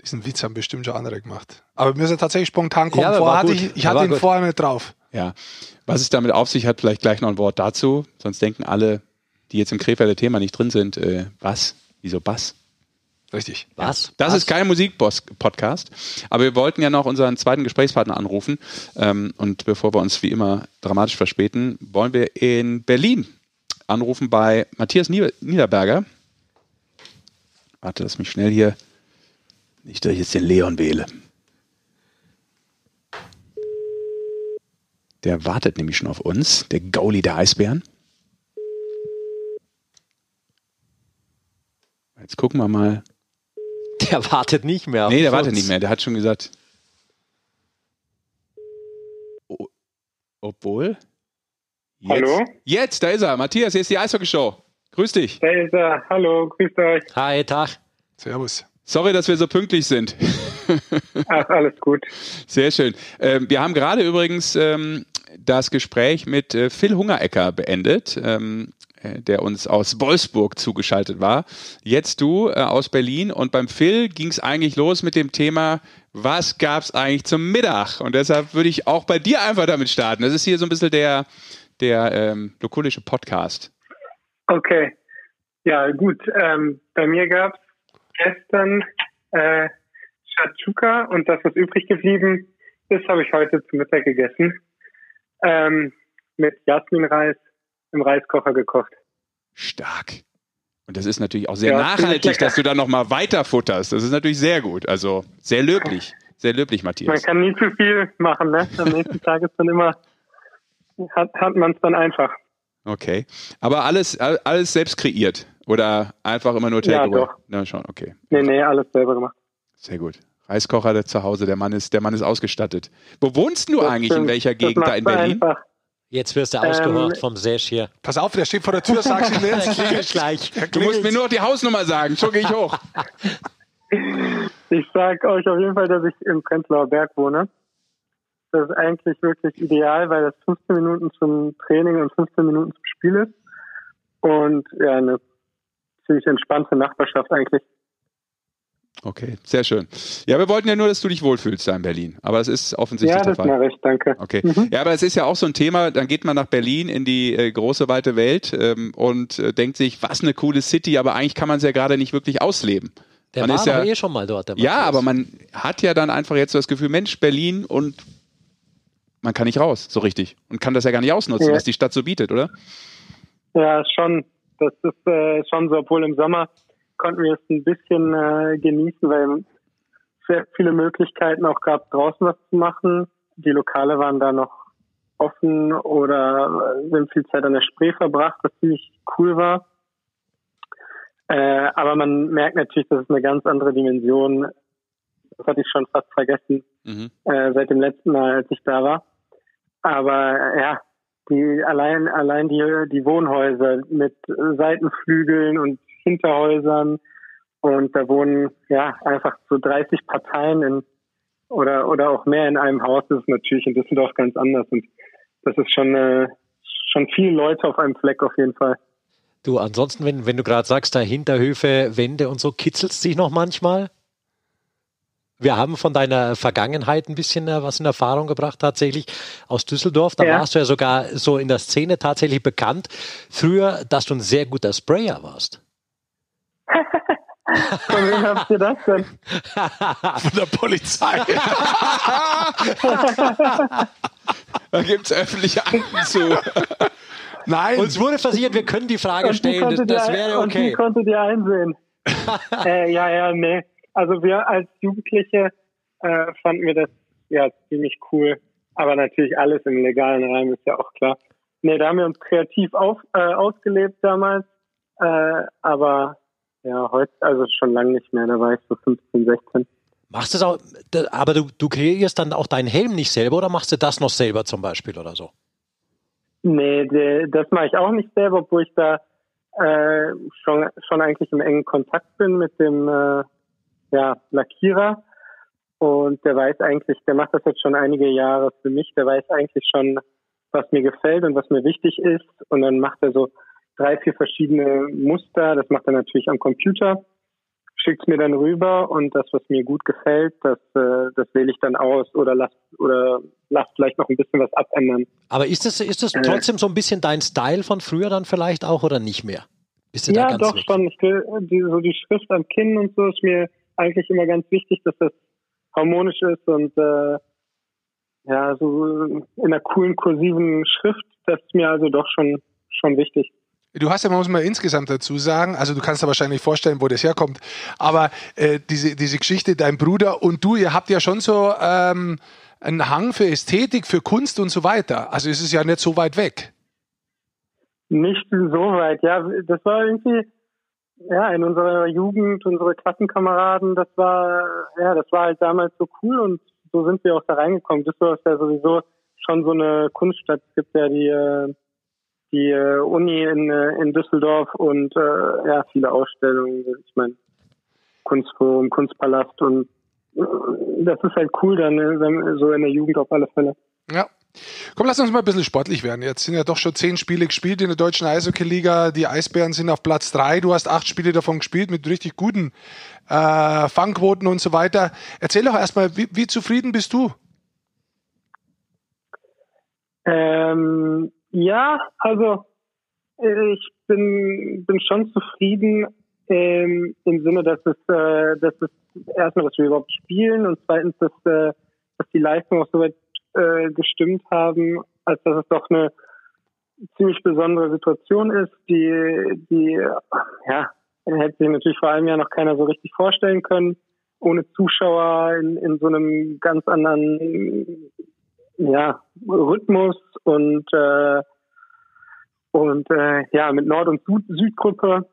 Diesen Witz haben bestimmt schon andere gemacht. Aber wir müssen tatsächlich spontan kommen. Ja, hatte ich, ich hatte ihn gut. vorher nicht drauf. Ja. Was es damit auf sich hat, vielleicht gleich noch ein Wort dazu. Sonst denken alle, die jetzt im Krefelder Thema nicht drin sind, äh, was? Wieso Bass? Richtig. Was? Das Was? ist kein Musikpodcast. Aber wir wollten ja noch unseren zweiten Gesprächspartner anrufen. Ähm, und bevor wir uns wie immer dramatisch verspäten, wollen wir in Berlin anrufen bei Matthias Niederberger. Warte, lass mich schnell hier. Nicht, dass ich jetzt den Leon wähle. Der wartet nämlich schon auf uns, der Gauli der Eisbären. Jetzt gucken wir mal. Der wartet nicht mehr. Nee, der wartet nicht mehr. Der hat schon gesagt. obwohl. Jetzt, Hallo? Jetzt, da ist er. Matthias, hier ist die Eishockey-Show. Grüß dich. Da ist er. Hallo, grüßt euch. Hi, Tag. Servus. Sorry, dass wir so pünktlich sind. Ach, alles gut. Sehr schön. Ähm, wir haben gerade übrigens ähm, das Gespräch mit äh, Phil Hungerecker beendet, ähm, äh, der uns aus Wolfsburg zugeschaltet war. Jetzt du äh, aus Berlin und beim Phil ging es eigentlich los mit dem Thema, was gab es eigentlich zum Mittag? Und deshalb würde ich auch bei dir einfach damit starten. Das ist hier so ein bisschen der, der ähm, lokulische Podcast. Okay. Ja, gut. Ähm, bei mir gab es gestern äh, Shachuka und das, was übrig geblieben ist, habe ich heute zu Mittag gegessen ähm, mit Jasminreis im Reiskocher gekocht. Stark. Und das ist natürlich auch sehr ja, nachhaltig, dass du da nochmal weiter futterst. Das ist natürlich sehr gut. Also sehr löblich. Sehr löblich, Matthias. Man kann nie zu viel machen, ne? Am nächsten Tag ist dann immer, hat, hat man es dann einfach. Okay. Aber alles, alles selbst kreiert? Oder einfach immer nur Takeaway? Ja, doch. Na, schon, okay. Nee, nee, alles selber gemacht. Sehr gut. Reiskocher der zu Hause, der Mann ist, der Mann ist ausgestattet. Wo wohnst du das eigentlich? Stimmt. In welcher Gegend da in Berlin? Einfach. Jetzt wirst du ausgehört ähm, vom Sesh hier. Pass auf, der steht vor der Tür, sag's ihm jetzt. gleich. Du musst mir nur die Hausnummer sagen, schon gehe ich hoch. Ich sag euch auf jeden Fall, dass ich im Prenzlauer Berg wohne. Das ist eigentlich wirklich ideal, weil das 15 Minuten zum Training und 15 Minuten zum Spiel ist. Und ja, eine ziemlich entspannte Nachbarschaft eigentlich. Okay, sehr schön. Ja, wir wollten ja nur, dass du dich wohlfühlst da in Berlin. Aber es ist offensichtlich ja, der Fall. Ja, das mache ich, danke. Okay. Mhm. Ja, aber es ist ja auch so ein Thema, dann geht man nach Berlin in die äh, große, weite Welt ähm, und äh, denkt sich, was eine coole City, aber eigentlich kann man es ja gerade nicht wirklich ausleben. Der man war ist ja, eh schon mal dort. ja, aber man hat ja dann einfach jetzt so das Gefühl, Mensch, Berlin und man kann nicht raus, so richtig. Und kann das ja gar nicht ausnutzen, ja. was die Stadt so bietet, oder? Ja, schon. Das ist äh, schon so, obwohl im Sommer konnten wir es ein bisschen äh, genießen, weil es sehr viele Möglichkeiten auch gab, draußen was zu machen. Die Lokale waren da noch offen oder äh, wir haben viel Zeit an der Spree verbracht, was ziemlich cool war. Äh, aber man merkt natürlich, das ist eine ganz andere Dimension. Das hatte ich schon fast vergessen mhm. äh, seit dem letzten Mal, als ich da war. Aber äh, ja, die allein allein die die Wohnhäuser mit Seitenflügeln und Hinterhäusern Und da wohnen ja einfach so 30 Parteien in oder oder auch mehr in einem Haus. Das ist natürlich in Düsseldorf ganz anders und das ist schon äh, schon viele Leute auf einem Fleck auf jeden Fall. Du, ansonsten, wenn, wenn du gerade sagst, da Hinterhöfe, Wände und so, kitzelt es dich noch manchmal? Wir haben von deiner Vergangenheit ein bisschen äh, was in Erfahrung gebracht, tatsächlich aus Düsseldorf. Da ja. warst du ja sogar so in der Szene tatsächlich bekannt. Früher, dass du ein sehr guter Sprayer warst. Von wem habt ihr das denn? Von der Polizei. da gibt es öffentliche Akten zu. Nein. Uns wurde versichert, wir können die Frage und stellen. Die das, das wäre okay. Und die konntet ihr einsehen. äh, ja, ja, nee. Also wir als Jugendliche äh, fanden wir das ja ziemlich cool. Aber natürlich alles im legalen Rahmen ist ja auch klar. Nee, da haben wir uns kreativ auf, äh, ausgelebt damals. Äh, aber ja, heute, also schon lange nicht mehr. Da war ich so 15, 16. Machst du es auch, aber du, du kreierst dann auch deinen Helm nicht selber oder machst du das noch selber zum Beispiel oder so? Nee, das mache ich auch nicht selber, obwohl ich da äh, schon, schon eigentlich im engen Kontakt bin mit dem äh, ja, Lackierer. Und der weiß eigentlich, der macht das jetzt schon einige Jahre für mich, der weiß eigentlich schon, was mir gefällt und was mir wichtig ist. Und dann macht er so drei, vier verschiedene Muster. Das macht er natürlich am Computer schickt es mir dann rüber und das, was mir gut gefällt, das, äh, das wähle ich dann aus oder lass oder lass vielleicht noch ein bisschen was abändern. Aber ist das, ist das äh. trotzdem so ein bisschen dein Style von früher dann vielleicht auch oder nicht mehr? Bist du ja, da ganz doch schon. Ich will, die, so die Schrift am Kinn und so ist mir eigentlich immer ganz wichtig, dass das harmonisch ist und äh, ja, so in einer coolen kursiven Schrift, das ist mir also doch schon, schon wichtig. Du hast ja, man muss mal insgesamt dazu sagen, also du kannst dir wahrscheinlich vorstellen, wo das herkommt, aber äh, diese, diese Geschichte, dein Bruder und du, ihr habt ja schon so ähm, einen Hang für Ästhetik, für Kunst und so weiter. Also es ist ja nicht so weit weg. Nicht so weit, ja. Das war irgendwie, ja, in unserer Jugend, unsere Klassenkameraden, das war, ja, das war halt damals so cool und so sind wir auch da reingekommen. Das war ja sowieso schon so eine Kunststadt. Es gibt ja die äh, die äh, Uni in, äh, in Düsseldorf und äh, ja, viele Ausstellungen. Ich meine, Kunstforum, Kunstpalast und äh, das ist halt cool dann, äh, so in der Jugend auf alle Fälle. Ja. Komm, lass uns mal ein bisschen sportlich werden. Jetzt sind ja doch schon zehn Spiele gespielt in der deutschen Eishockey-Liga. Die Eisbären sind auf Platz drei. Du hast acht Spiele davon gespielt mit richtig guten äh, Fangquoten und so weiter. Erzähl doch erstmal, wie, wie zufrieden bist du? Ähm, ja, also äh, ich bin, bin schon zufrieden ähm, im Sinne, dass es, äh, dass es erstmal, dass wir überhaupt spielen und zweitens, dass, äh, dass die Leistungen auch soweit äh, gestimmt haben, als dass es doch eine ziemlich besondere Situation ist, die, die ja, hätte sich natürlich vor einem Jahr noch keiner so richtig vorstellen können, ohne Zuschauer in, in so einem ganz anderen ja, Rhythmus und äh, und äh, ja mit Nord- und Süd Südgruppe.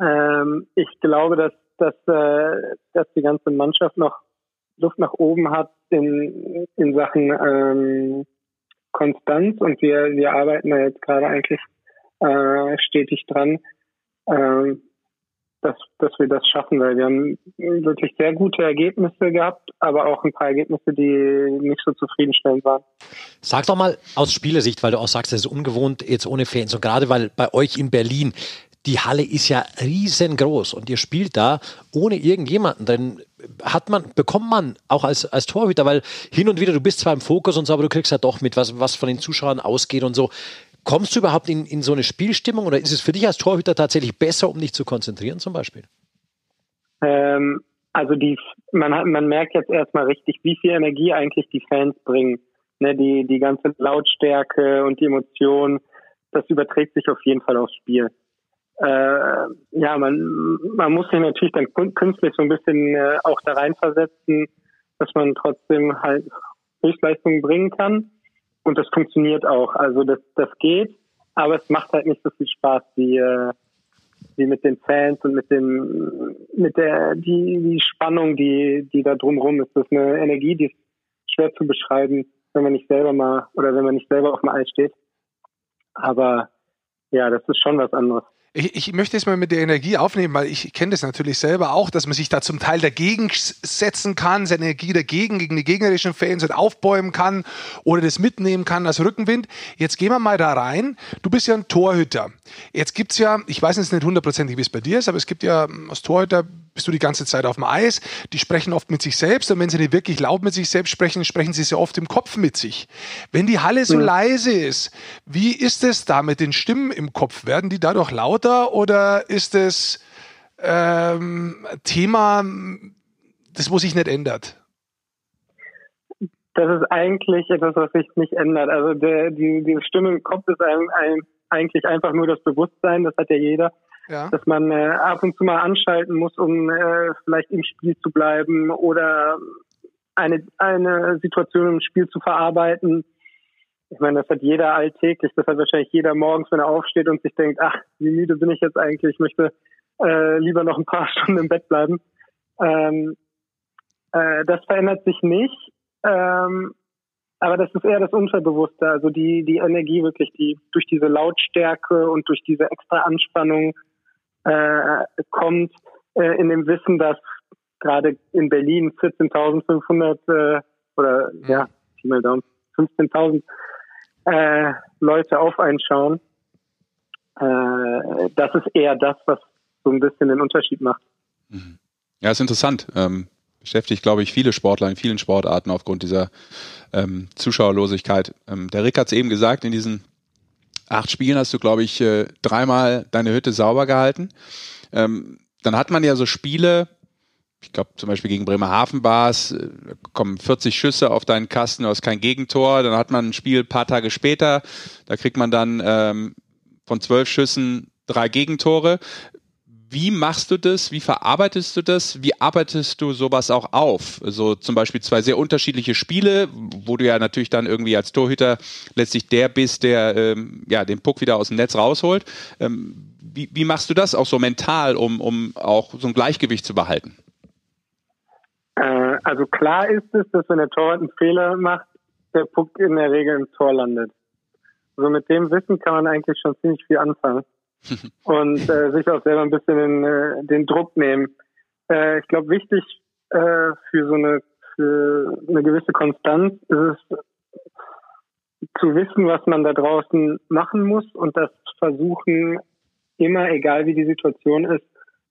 Ähm, ich glaube, dass dass äh, dass die ganze Mannschaft noch Luft nach oben hat in in Sachen ähm, Konstanz und wir wir arbeiten da jetzt gerade eigentlich äh, stetig dran. Ähm, dass, dass wir das schaffen, weil wir haben wirklich sehr gute Ergebnisse gehabt, aber auch ein paar Ergebnisse, die nicht so zufriedenstellend waren. Sag doch mal aus Spielersicht, weil du auch sagst, es ist ungewohnt jetzt ohne Fans und gerade weil bei euch in Berlin die Halle ist ja riesengroß und ihr spielt da ohne irgendjemanden. Dann hat man, bekommt man auch als, als Torhüter, weil hin und wieder, du bist zwar im Fokus und so, aber du kriegst ja doch mit, was, was von den Zuschauern ausgeht und so. Kommst du überhaupt in, in so eine Spielstimmung oder ist es für dich als Torhüter tatsächlich besser, um dich zu konzentrieren zum Beispiel? Ähm, also die, man, hat, man merkt jetzt erstmal richtig, wie viel Energie eigentlich die Fans bringen. Ne, die, die ganze Lautstärke und die Emotion, das überträgt sich auf jeden Fall aufs Spiel. Äh, ja, man, man muss sich natürlich dann künstlich so ein bisschen äh, auch da reinversetzen, dass man trotzdem halt Höchstleistungen bringen kann. Und das funktioniert auch. Also das, das geht, aber es macht halt nicht so viel Spaß wie, äh, wie mit den Fans und mit dem, mit der, die, die Spannung, die, die da drumherum ist. Das ist eine Energie, die ist schwer zu beschreiben, wenn man nicht selber mal oder wenn man nicht selber auf dem Eis steht. Aber ja, das ist schon was anderes. Ich, ich möchte es mal mit der Energie aufnehmen, weil ich kenne das natürlich selber auch, dass man sich da zum Teil dagegen setzen kann, seine Energie dagegen, gegen die gegnerischen Fans und aufbäumen kann oder das mitnehmen kann als Rückenwind. Jetzt gehen wir mal da rein. Du bist ja ein Torhüter. Jetzt gibt's ja, ich weiß jetzt nicht hundertprozentig, wie es bei dir ist, aber es gibt ja als Torhüter bist du die ganze Zeit auf dem Eis. Die sprechen oft mit sich selbst und wenn sie nicht wirklich laut mit sich selbst sprechen, sprechen sie sehr oft im Kopf mit sich. Wenn die Halle so mhm. leise ist, wie ist es da mit den Stimmen im Kopf? Werden die dadurch lauter oder ist es ähm, Thema, das wo sich nicht ändert? Das ist eigentlich etwas, was sich nicht ändert. Also der, die, die Stimme im Kopf ist ein, ein, eigentlich einfach nur das Bewusstsein, das hat ja jeder ja. dass man äh, ab und zu mal anschalten muss, um äh, vielleicht im Spiel zu bleiben oder eine, eine Situation im Spiel zu verarbeiten. Ich meine, das hat jeder alltäglich, das hat wahrscheinlich jeder morgens, wenn er aufsteht und sich denkt, ach, wie müde bin ich jetzt eigentlich, ich möchte äh, lieber noch ein paar Stunden im Bett bleiben. Ähm, äh, das verändert sich nicht. Ähm, aber das ist eher das Unterbewusste, also die, die Energie wirklich, die durch diese Lautstärke und durch diese extra Anspannung äh, kommt äh, in dem Wissen, dass gerade in Berlin 14.500 äh, oder mhm. ja, mal Daumen, 15.000 äh, Leute auf einen schauen. Äh, das ist eher das, was so ein bisschen den Unterschied macht. Mhm. Ja, ist interessant. Ähm, beschäftigt, glaube ich, viele Sportler in vielen Sportarten aufgrund dieser ähm, Zuschauerlosigkeit. Ähm, der Rick hat es eben gesagt, in diesen acht Spielen hast du, glaube ich, äh, dreimal deine Hütte sauber gehalten. Ähm, dann hat man ja so Spiele, ich glaube zum Beispiel gegen Bremerhaven war es, äh, kommen 40 Schüsse auf deinen Kasten, du hast kein Gegentor. Dann hat man ein Spiel ein paar Tage später, da kriegt man dann ähm, von zwölf Schüssen drei Gegentore. Wie machst du das? Wie verarbeitest du das? Wie arbeitest du sowas auch auf? So zum Beispiel zwei sehr unterschiedliche Spiele, wo du ja natürlich dann irgendwie als Torhüter letztlich der bist, der ähm, ja den Puck wieder aus dem Netz rausholt. Ähm, wie, wie machst du das auch so mental, um, um auch so ein Gleichgewicht zu behalten? Äh, also klar ist es, dass wenn der Torwart einen Fehler macht, der Puck in der Regel im Tor landet. So also mit dem Wissen kann man eigentlich schon ziemlich viel anfangen und äh, sich auch selber ein bisschen den, äh, den Druck nehmen. Äh, ich glaube, wichtig äh, für so eine für eine gewisse Konstanz ist es zu wissen, was man da draußen machen muss und das versuchen immer, egal wie die Situation ist,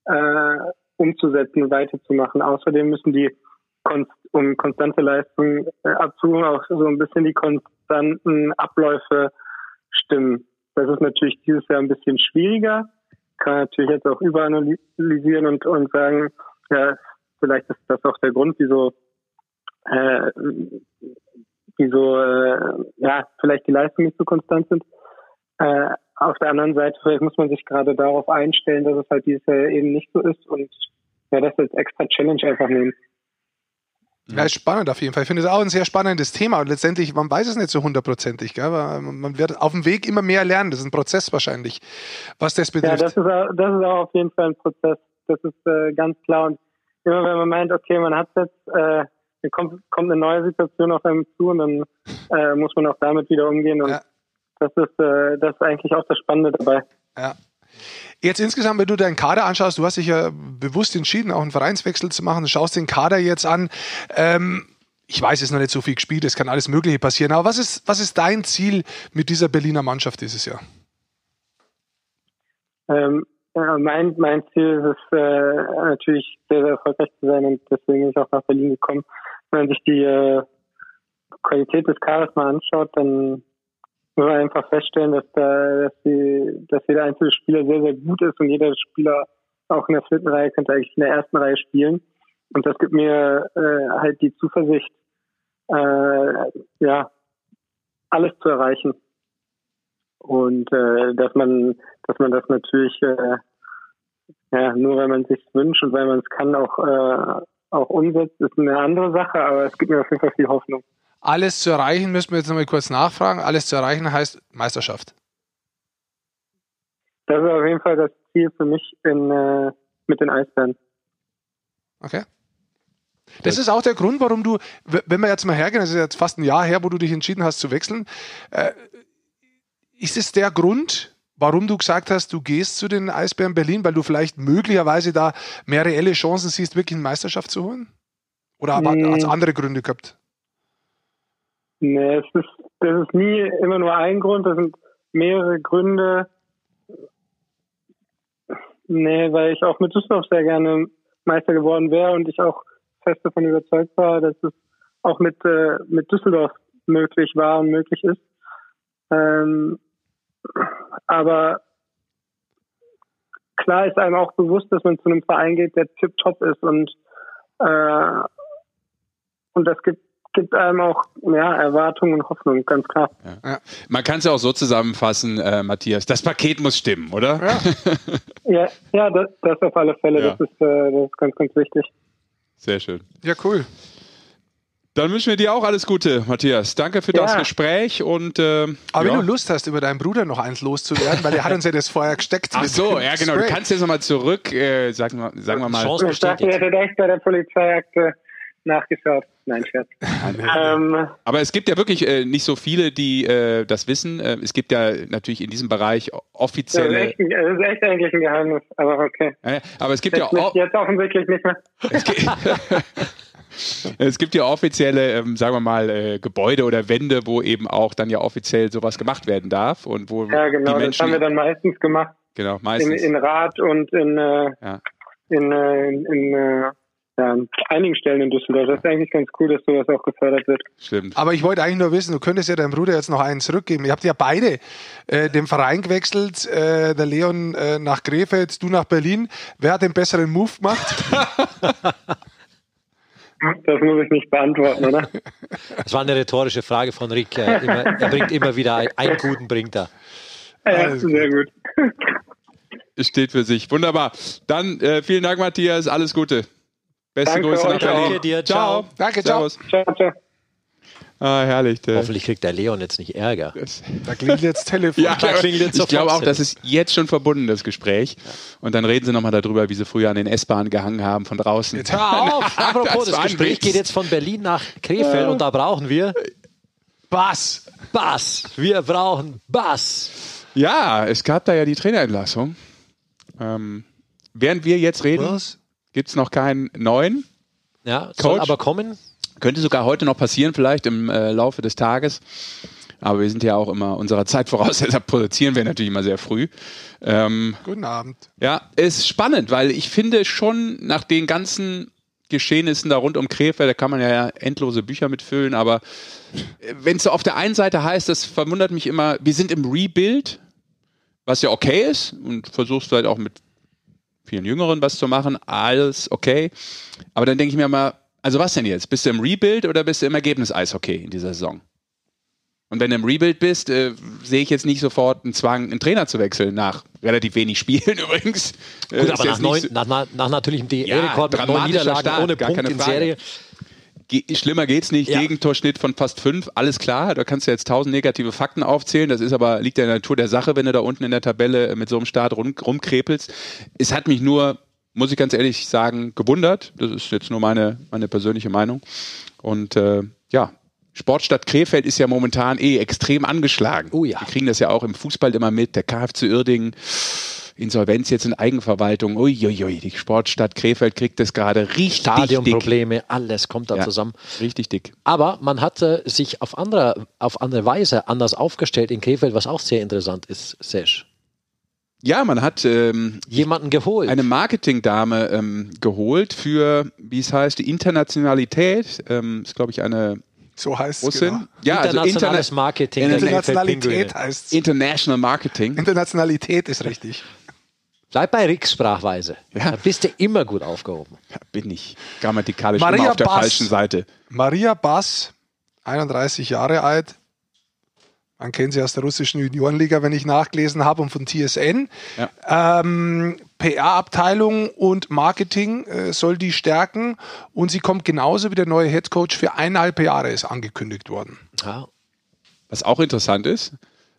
äh, umzusetzen, weiterzumachen. Außerdem müssen die um konstante Leistung äh, abzuholen, auch so ein bisschen die konstanten Abläufe stimmen. Das ist natürlich dieses Jahr ein bisschen schwieriger. Kann natürlich jetzt auch überanalysieren und, und sagen, ja, vielleicht ist das auch der Grund, wieso, äh, wieso äh, ja, vielleicht die Leistungen nicht so konstant sind. Äh, auf der anderen Seite, vielleicht muss man sich gerade darauf einstellen, dass es halt dieses Jahr eben nicht so ist und ja, das als extra Challenge einfach nehmen. Ja, ist spannend auf jeden Fall. Ich finde es auch ein sehr spannendes Thema und letztendlich, man weiß es nicht so hundertprozentig, gell? aber man wird auf dem Weg immer mehr lernen. Das ist ein Prozess wahrscheinlich, was das betrifft. Ja, das ist auch, das ist auch auf jeden Fall ein Prozess. Das ist äh, ganz klar. Und immer wenn man meint, okay, man hat jetzt, äh, dann kommt, kommt eine neue Situation auf einem zu und dann äh, muss man auch damit wieder umgehen. Und ja. Das ist äh, das ist eigentlich auch das Spannende dabei. Ja. Jetzt insgesamt, wenn du deinen Kader anschaust, du hast dich ja bewusst entschieden, auch einen Vereinswechsel zu machen, du schaust den Kader jetzt an. Ähm, ich weiß, es ist noch nicht so viel gespielt, es kann alles Mögliche passieren, aber was ist, was ist dein Ziel mit dieser Berliner Mannschaft dieses Jahr? Ähm, ja, mein, mein Ziel ist es äh, natürlich sehr, sehr erfolgreich zu sein und deswegen bin ich auch nach Berlin gekommen. Wenn man sich die äh, Qualität des Kaders mal anschaut, dann muss man einfach feststellen, dass da, dass, die, dass jeder einzelne Spieler sehr, sehr gut ist und jeder Spieler auch in der vierten Reihe könnte eigentlich in der ersten Reihe spielen. Und das gibt mir äh, halt die Zuversicht, äh, ja, alles zu erreichen. Und äh, dass man, dass man das natürlich äh, ja, nur weil man sich wünscht und weil man es kann, auch, äh, auch umsetzt, ist eine andere Sache, aber es gibt mir auf jeden Fall viel Hoffnung alles zu erreichen, müssen wir jetzt nochmal kurz nachfragen. Alles zu erreichen heißt Meisterschaft. Das ist auf jeden Fall das Ziel für mich in, äh, mit den Eisbären. Okay. Das ist auch der Grund, warum du, wenn wir jetzt mal hergehen, das ist jetzt fast ein Jahr her, wo du dich entschieden hast zu wechseln, äh, ist es der Grund, warum du gesagt hast, du gehst zu den Eisbären Berlin, weil du vielleicht möglicherweise da mehr reelle Chancen siehst, wirklich eine Meisterschaft zu holen? Oder Mm. hat es andere Gründe gehabt? Nee, es ist, das ist nie immer nur ein Grund, das sind mehrere Gründe. Nee, weil ich auch mit Düsseldorf sehr gerne Meister geworden wäre und ich auch fest davon überzeugt war, dass es auch mit, äh, mit Düsseldorf möglich war und möglich ist. Ähm, aber klar ist einem auch bewusst, dass man zu einem Verein geht, der tip-top ist und, äh, und das gibt, gibt einem auch ja, Erwartungen und Hoffnung, ganz klar. Man kann es ja auch so zusammenfassen, äh, Matthias. Das Paket muss stimmen, oder? Ja. Ja, ja das, das auf alle Fälle, Ja. das, ist, äh, das ist ganz, ganz wichtig. Sehr schön. Ja, cool. Dann wünschen wir dir auch alles Gute, Matthias. Danke für das Ja. Gespräch und äh, Aber ja. wenn du Lust hast, über deinen Bruder noch eins loszuwerden, weil er hat uns ja das vorher gesteckt. Ach so, ja genau. Du Spray. kannst jetzt nochmal zurück, äh, sagen, wir, sagen wir mal. Chance Ich dachte, ihr bestätigt. hättet echt bei der Polizeiakte nachgeschaut. Nein, Scherz. ähm, Aber es gibt ja wirklich äh, nicht so viele, die äh, das wissen. Äh, es gibt ja natürlich in diesem Bereich das, ist offizielle. echt, das ist echt eigentlich ein Geheimnis, aber okay. Aber es gibt ja Jetzt, nicht, o- jetzt offensichtlich nicht mehr. es gibt, es gibt ja offizielle, ähm, sagen wir mal, äh, Gebäude oder Wände, wo eben auch dann ja offiziell sowas gemacht werden darf und wo Ja, genau, die das Menschen haben wir dann meistens gemacht. genau In, meistens in Rat und in, äh, Ja. in, äh, in, in äh, ja, an einigen Stellen in Düsseldorf. Das ist eigentlich ganz cool, dass sowas auch gefördert wird. stimmt. Aber ich wollte eigentlich nur wissen, du könntest ja deinem Bruder jetzt noch einen zurückgeben. Ihr habt ja beide äh, den Verein gewechselt, äh, der Leon äh, nach Krefeld, du nach Berlin. Wer hat den besseren Move gemacht? Das muss ich nicht beantworten, oder? Das war eine rhetorische Frage von Rick. Er, immer, er bringt immer wieder ein- einen guten bringt er. Ja, sehr gut. Es steht für sich. Wunderbar. Dann äh, vielen Dank, Matthias. Alles Gute. Beste Danke Grüße nach. Berlin. Danke dir. Ciao. Ciao. Danke, ciao. Servus. Ciao, ciao. Ah, herrlich. Der, Hoffentlich kriegt der Leon jetzt nicht Ärger. das, Da klingelt jetzt Telefon. ja, da klingelt jetzt ich glaube auch, das ist jetzt schon verbunden, das Gespräch. Und dann reden sie nochmal darüber, wie sie früher an den S-Bahnen gehangen haben von draußen. Jetzt hör auf. Apropos, Das das, Gespräch Witz. geht jetzt von Berlin nach Krefeld und da brauchen wir Was? Bass. Wir brauchen Bass. Ja, es gab da ja die Trainerentlassung. Ähm, während wir jetzt reden, Was? Gibt es noch keinen neuen. Ja, soll Coach? aber kommen. Könnte sogar heute noch passieren, vielleicht im äh, Laufe des Tages. Aber wir sind ja auch immer unserer Zeit voraus, deshalb produzieren wir natürlich immer sehr früh. Ähm, Guten Abend. ja, ist spannend, weil ich finde schon nach den ganzen Geschehnissen da rund um Krefeld, da kann man ja endlose Bücher mitfüllen, aber wenn es so auf der einen Seite heißt, das verwundert mich immer, wir sind im Rebuild, was ja okay ist und versuchst vielleicht auch mit vielen Jüngeren was zu machen, alles okay. Aber dann denke ich mir mal, also was denn jetzt? Bist du im Rebuild oder bist du im Ergebnis Eishockey in dieser Saison? Und wenn du im Rebuild bist, äh, sehe ich jetzt nicht sofort einen Zwang, einen Trainer zu wechseln, nach relativ wenig Spielen übrigens. Äh, Gut, ist aber nach, neun, so- nach, nach, nach natürlich dem Ja, DL-Rekord mit neun Niederlagen Start, ohne gar Punkt keine in. Serie. Ge- Schlimmer geht's nicht. Ja. Gegentorschnitt von fast fünf, alles klar. Da kannst du jetzt tausend negative Fakten aufzählen. Das ist aber, liegt der Natur der Sache, wenn du da unten in der Tabelle äh, mit so einem Start rum, rumkrepelst. Es hat mich nur, muss ich ganz ehrlich sagen, gewundert. Das ist jetzt nur meine, meine persönliche Meinung. Und äh, ja, Sportstadt Krefeld ist ja momentan eh extrem angeschlagen. Oh ja. Wir kriegen das ja auch im Fußball immer mit. Der KFC Uerdingen, Insolvenz jetzt in Eigenverwaltung. Uiuiui, die Sportstadt Krefeld kriegt das gerade richtig dick. Stadionprobleme, alles kommt da Ja, zusammen. Richtig dick. Aber man hat äh, sich auf andere, auf andere Weise anders aufgestellt in Krefeld, was auch sehr interessant ist, Sesh. Ja, man hat ähm, Jemanden geholt. eine Marketingdame ähm, geholt für, wie es heißt, die Internationalität. Ähm, ist, glaube ich, eine So heißt es. Genau. Ja, also Internationales Interna Marketing Internationalität heißt es. International Marketing. Internationalität ist richtig. Bleib bei Ricks Sprachweise. Ja. Da bist du immer gut aufgehoben. Ja, bin ich grammatikalisch Maria immer auf der Bass. falschen Seite. Maria Bass, 31 Jahre alt. Man kennt sie aus der russischen Juniorenliga, wenn ich nachgelesen habe, und von TSN. Ähm, PR-Abteilung und Marketing äh, soll die stärken. Und sie kommt genauso wie der neue Headcoach für eineinhalb Jahre ist angekündigt worden. Ja. Was auch interessant ist.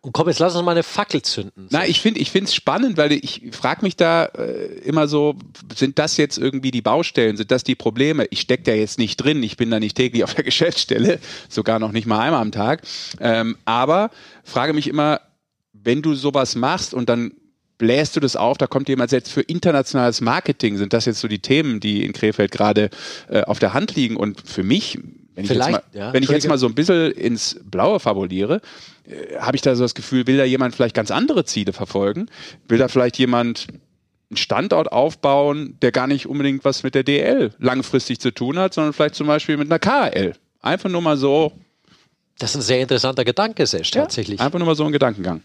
Und komm, jetzt lass uns mal eine Fackel zünden. Na, ich finde, ich finde es spannend, weil ich frage mich da äh, immer so, sind das jetzt irgendwie die Baustellen, sind das die Probleme? Ich stecke da jetzt nicht drin, ich bin da nicht täglich auf der Geschäftsstelle, sogar noch nicht mal einmal am Tag. Ähm, aber frage mich immer, wenn du sowas machst und dann bläst du das auf, da kommt jemand jetzt für internationales Marketing, sind das jetzt so die Themen, die in Krefeld gerade äh, auf der Hand liegen und für mich, wenn ich, jetzt Vielleicht, mal, ja, wenn ich jetzt mal so ein bisschen ins Blaue fabuliere, äh, habe ich da so das Gefühl, will da jemand vielleicht ganz andere Ziele verfolgen? Will da vielleicht jemand einen Standort aufbauen, der gar nicht unbedingt was mit der DL langfristig zu tun hat, sondern vielleicht zum Beispiel mit einer KL? Einfach nur mal so, Das ist ein sehr interessanter Gedanke, Sesh, tatsächlich. einfach nur mal so ein Gedankengang.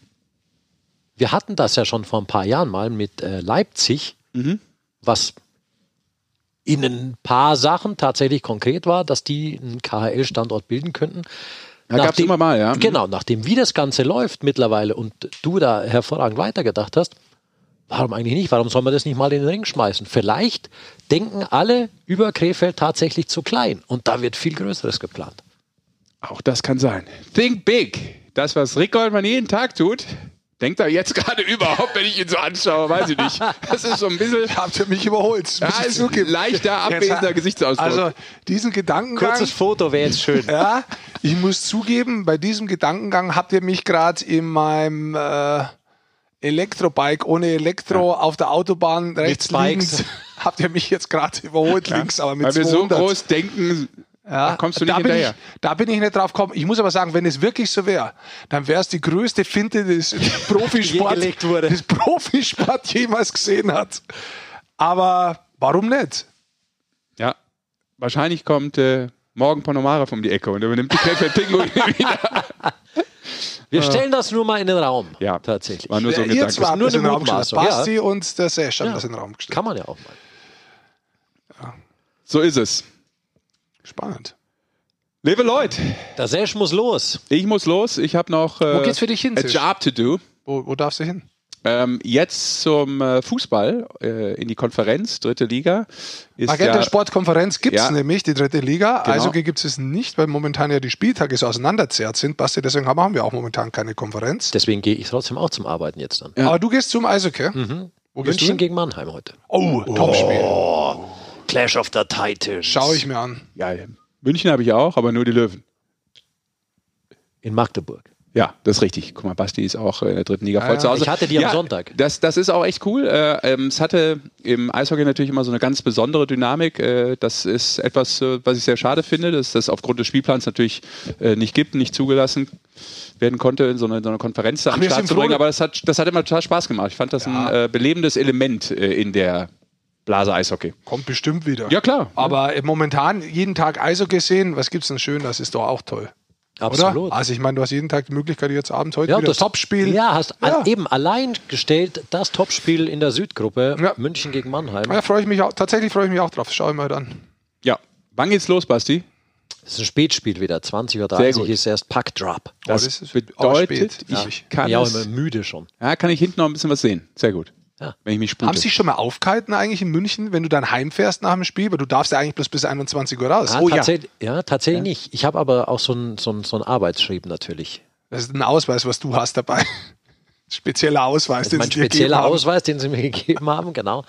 Wir hatten das ja schon vor ein paar Jahren mal mit äh, Leipzig, Mhm. was in ein paar Sachen tatsächlich konkret war, dass die einen KHL-Standort bilden könnten. Ja, gab's Nachdem- immer mal, ja. Genau, nachdem wie das Ganze läuft mittlerweile und du da hervorragend weitergedacht hast, warum eigentlich nicht? Warum soll man das nicht mal in den Ring schmeißen? Vielleicht denken alle über Krefeld tatsächlich zu klein und da wird viel Größeres geplant. Auch das kann sein. Think big. Das, was Rick Goldmann jeden Tag tut, denkt er jetzt gerade überhaupt, wenn ich ihn so anschaue, weiß ich nicht. Das ist so ein bisschen Habt ihr mich überholt? Ja, ist zugeben. leichter, abwesender Jetzt, Gesichtsausdruck. Also diesen Gedankengang. Foto wäre jetzt schön. Ja, ich muss zugeben, bei diesem Gedankengang habt ihr mich gerade in meinem äh, Elektrobike ohne Elektro auf der Autobahn rechts liegend, habt ihr mich jetzt gerade überholt links, aber mit Weil wir so 200. groß denken, Ja, da kommst du da nicht bin hinterher. Ich, da bin ich nicht drauf gekommen. Ich muss aber sagen, wenn es wirklich so wäre, dann wäre es die größte Finte des Profisport, des Profisport jemals gesehen hat. Aber warum nicht? Ja, wahrscheinlich kommt äh, morgen Panomara um die Ecke und übernimmt die Pinguine wieder. Wir stellen das nur mal in den Raum. Ja, tatsächlich. War nur so ein Ihr Gedanke. habt nur eine. Mutmaßung, ja. Basti und der Sesh haben Ja. das in den Raum gestellt. Kann man ja auch mal. So ist es. Spannend. Liebe Leute, Der Sesh muss los. ich muss los. Ich habe noch äh, Wo geht's für dich hin, a job to do. Wo, wo darfst du hin? Ähm, jetzt zum äh, Fußball äh, in die Konferenz, dritte Liga. Ist Agent der ja, Sportkonferenz gibt es Ja. nämlich, die dritte Liga. Genau. Also gibt es nicht, weil momentan ja die Spieltage so auseinanderzerrt sind. Basti, deswegen haben wir auch momentan keine Konferenz. Deswegen gehe ich trotzdem auch zum Arbeiten jetzt dann. Aber du gehst zum Eishockey. Wo gehst du München gegen Mannheim heute. Oh, Topspiel. Clash of the Titans. Schau ich mir an. Geil. München habe ich auch, aber nur die Löwen. In Magdeburg. Ja, das ist richtig. Guck mal, Basti ist auch in der dritten Liga Ja, voll ja. zu Hause. Ich hatte die am Sonntag. Das, das ist auch echt cool. Äh, ähm, es hatte im Eishockey natürlich immer so eine ganz besondere Dynamik. Äh, das ist etwas, äh, was ich sehr schade finde, dass das aufgrund des Spielplans natürlich äh, nicht gibt, nicht zugelassen werden konnte, in so eine, so eine Konferenz da am Start zu bringen. Aber das hat, das hat immer total Spaß gemacht. Ich fand das Ja. ein äh, belebendes Element äh, in der Blase Eishockey. Kommt bestimmt wieder. Ja, klar. Aber momentan jeden Tag Eishockey sehen, was gibt's denn schön? Das ist doch auch toll. Absolut. Oder? Also ich meine, du hast jeden Tag die Möglichkeit, jetzt abends heute Ja, wieder das Topspiel. Ja, hast Ja. Eben allein gestellt das Topspiel in der Südgruppe Ja. München gegen Mannheim. Ja, freue ich mich auch, tatsächlich freue ich mich auch drauf. Schau ich mal an. Ja. Wann geht's los, Basti? Das ist ein Spätspiel wieder. 20.30 Sehr Uhr ist erst Packdrop. Das, das ist bedeutet, auch spät, ich glaub ich. kann, Ja, auch es, immer müde schon. ja, kann ich hinten noch ein bisschen was sehen. Sehr gut. Ja. Wenn ich mich spute. Haben Sie sich schon mal aufgehalten eigentlich in München, wenn du dann heimfährst nach dem Spiel? Weil du darfst ja eigentlich bloß bis 21 Uhr raus. Ah, oh ja, tatsächlich, ja. tatsächlich nicht. Ich habe aber auch so einen so einen- so einen Arbeitsschrieb natürlich. das ist ein Ausweis, was du hast dabei. Spezieller Ausweis, Das ist mein sie spezieller. Ausweis, den sie mir gegeben haben, genau.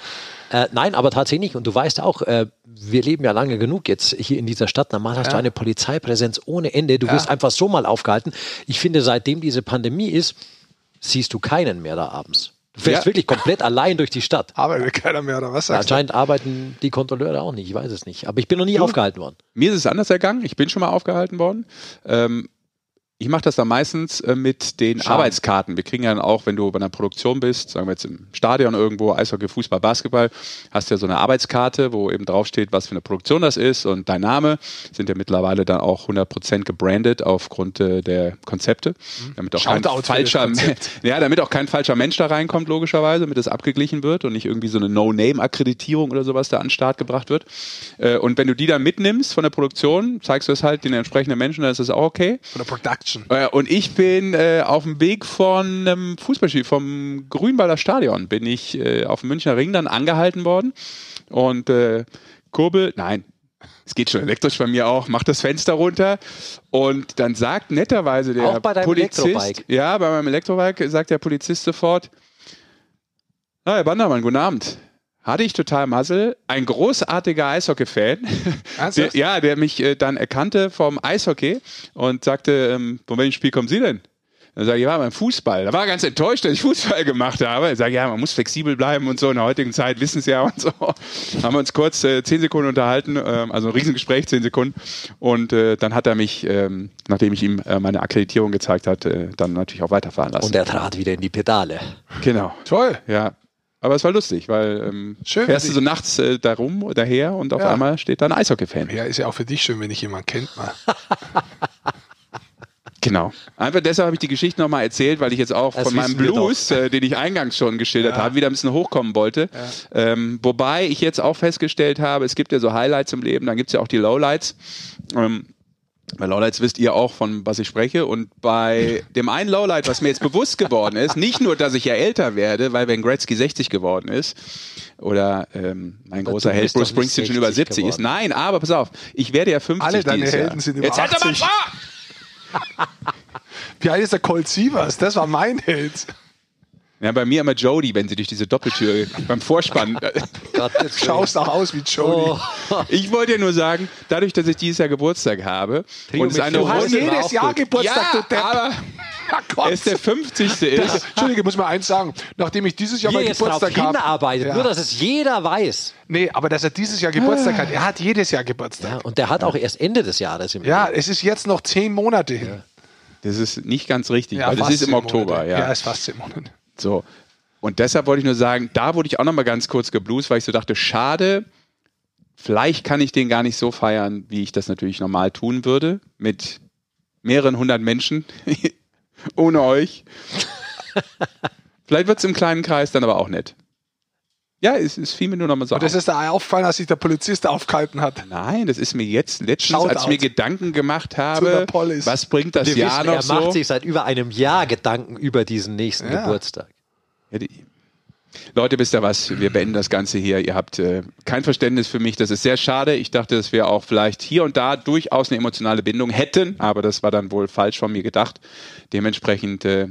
Äh, nein, aber tatsächlich nicht. Und du weißt auch, äh, wir leben ja lange genug jetzt hier in dieser Stadt. Normal hast du eine Polizeipräsenz ohne Ende. Du wirst einfach so mal aufgehalten. Ich finde, seitdem diese Pandemie ist, siehst du keinen mehr da abends. Du fährst Ja. wirklich komplett allein durch die Stadt. Arbeitet keiner mehr, oder was du? Anscheinend arbeiten die Kontrolleure auch nicht, ich weiß es nicht. Aber ich bin noch nie aufgehalten worden. Mir ist es anders ergangen. Ich bin schon mal aufgehalten worden. Ähm, ich mache das dann meistens äh, mit den Schade. Arbeitskarten. Wir kriegen ja dann auch, wenn du bei einer Produktion bist, sagen wir jetzt im Stadion irgendwo, Eishockey, Fußball, Basketball, hast du ja so eine Arbeitskarte, wo eben draufsteht, was für eine Produktion das ist und dein Name. Sind ja mittlerweile dann auch 100% gebrandet aufgrund äh, der Konzepte. Damit auch, kein falscher, ja, damit auch kein falscher Mensch da reinkommt, logischerweise, damit das abgeglichen wird und nicht irgendwie so eine No-Name-Akkreditierung oder sowas da an den Start gebracht wird. Äh, und wenn du die dann mitnimmst von der Produktion, zeigst du es halt den entsprechenden Menschen, dann ist das auch okay. Von der Production. Äh, und ich bin äh, auf dem Weg von einem Fußballspiel, vom Grünwalder Stadion, bin ich äh, auf dem Münchner Ring dann angehalten worden. Und äh, Kurbel, nein, es geht schon elektrisch bei mir auch, macht das Fenster runter. Und dann sagt netterweise der Auch bei deinem Polizist, Elektrobike? ja, bei meinem Elektrobike sagt der Polizist sofort, na, Herr Bandermann, guten Abend. Hatte ich total Muzzle. Ein großartiger Eishockey-Fan. Der, Ernsthaft? ja, der mich äh, dann erkannte vom Eishockey und sagte, ähm, von welchem Spiel kommen Sie denn? Dann sage ich, ja, beim Fußball. Da war er ganz enttäuscht, dass ich Fußball gemacht habe. Ich sage, ja, man muss flexibel bleiben und so. In der heutigen Zeit wissen es ja und so. Haben wir uns kurz äh, zehn Sekunden unterhalten, äh, also ein Riesengespräch, zehn Sekunden. Und äh, dann hat er mich, ähm, nachdem ich ihm äh, meine Akkreditierung gezeigt hatte, dann natürlich auch weiterfahren lassen. Und er trat wieder in die Pedale. Genau. Toll. Ja. Aber es war lustig, weil ähm, Schön, fährst du so nachts äh, da rum, daher und auf Ja. einmal steht da ein Eishockey-Fan. Ja, ist ja auch für dich schön, wenn dich jemand kennt. Mal. Genau. Einfach deshalb habe ich die Geschichte nochmal erzählt, weil ich jetzt auch Das von meinem Blues, äh, den ich eingangs schon geschildert habe, wieder ein bisschen hochkommen wollte. Ähm, wobei ich jetzt auch festgestellt habe, es gibt ja so Highlights im Leben, dann gibt es ja auch die Lowlights. Ähm, bei Lowlights wisst ihr auch, von was ich spreche. Und bei dem einen Lowlight, was mir jetzt bewusst geworden ist, nicht nur, dass ich ja älter werde, weil wenn Gretzky 60 geworden ist oder ähm, mein Aber großer Held Bruce Springsteen schon über 60 70 ist. geworden. Nein, aber pass auf, ich werde ja 50 Alle deine dieses Helden Jahr. sind über Jetzt halt doch mal 80. vor! Wie alt ist der Colt Sievers? Das war mein Held. Ja, bei mir immer Jody, wenn sie durch diese Doppeltür beim Vorspann. Jetzt- Schaust auch aus wie Jody. Oh. Ich wollte ja nur sagen, dadurch, dass ich dieses Jahr Geburtstag habe Trio und es eine Du hast jedes Jahr. Geburtstag, du ja, Depp. aber Ja, Gott. es der 50. ist. Entschuldige, ich muss mal eins sagen. Nachdem ich dieses Jahr er darauf Geburtstag habe. hinarbeitet, Ja. nur dass es jeder weiß. Nee, aber dass er dieses Jahr Geburtstag hat. Er hat jedes Jahr Geburtstag. Ja, und der hat auch erst Ende des Jahres im Ja, es ist jetzt noch zehn Monate hin. Das ist nicht ganz richtig, Ja, weil das ist im Oktober. Monate. Ja. ja, ist fast zehn Monate. So. Und deshalb wollte ich nur sagen, da wurde ich auch noch mal ganz kurz geblues, weil ich so dachte, schade, vielleicht kann ich den gar nicht so feiern, wie ich das natürlich normal tun würde, mit mehreren hundert Menschen, ohne euch. vielleicht wird es im kleinen Kreis dann aber auch nett. Ja, es, es fiel mir nur noch mal so Und das auf. ist da aufgefallen, als sich der Polizist aufgehalten hat. Nein, das ist mir jetzt letztens, Shoutout. als ich mir Gedanken gemacht habe, Police. was bringt das Wir Jahr wissen, noch er so? macht sich seit über einem Jahr Gedanken über diesen nächsten Ja. Geburtstag. Ja, die, Leute, wisst ihr was? Wir beenden das Ganze hier. Ihr habt äh, kein Verständnis für mich. Das ist sehr schade. Ich dachte, dass wir auch vielleicht hier und da durchaus eine emotionale Bindung hätten, aber das war dann wohl falsch von mir gedacht. Dementsprechend, äh,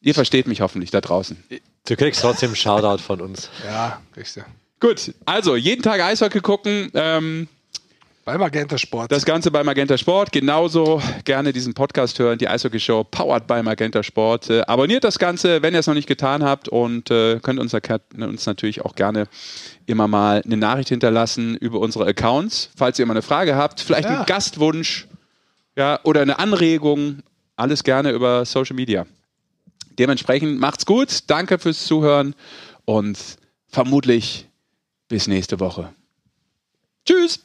ihr versteht mich hoffentlich da draußen. Du kriegst trotzdem einen Shoutout von uns. Ja, richtig. Gut, also jeden Tag Eishockey gucken. Ähm, Bei Magenta Sport. Das Ganze bei Magenta Sport. Genauso gerne diesen Podcast hören, die Eishockey Show, powered by Magenta Sport. Äh, abonniert das Ganze, wenn ihr es noch nicht getan habt und äh, könnt uns, uns natürlich auch gerne immer mal eine Nachricht hinterlassen über unsere Accounts, falls ihr immer eine Frage habt, vielleicht Ja. einen Gastwunsch ja, oder eine Anregung. Alles gerne über Social Media. Dementsprechend macht's gut. Danke fürs Zuhören und vermutlich bis nächste Woche. Tschüss!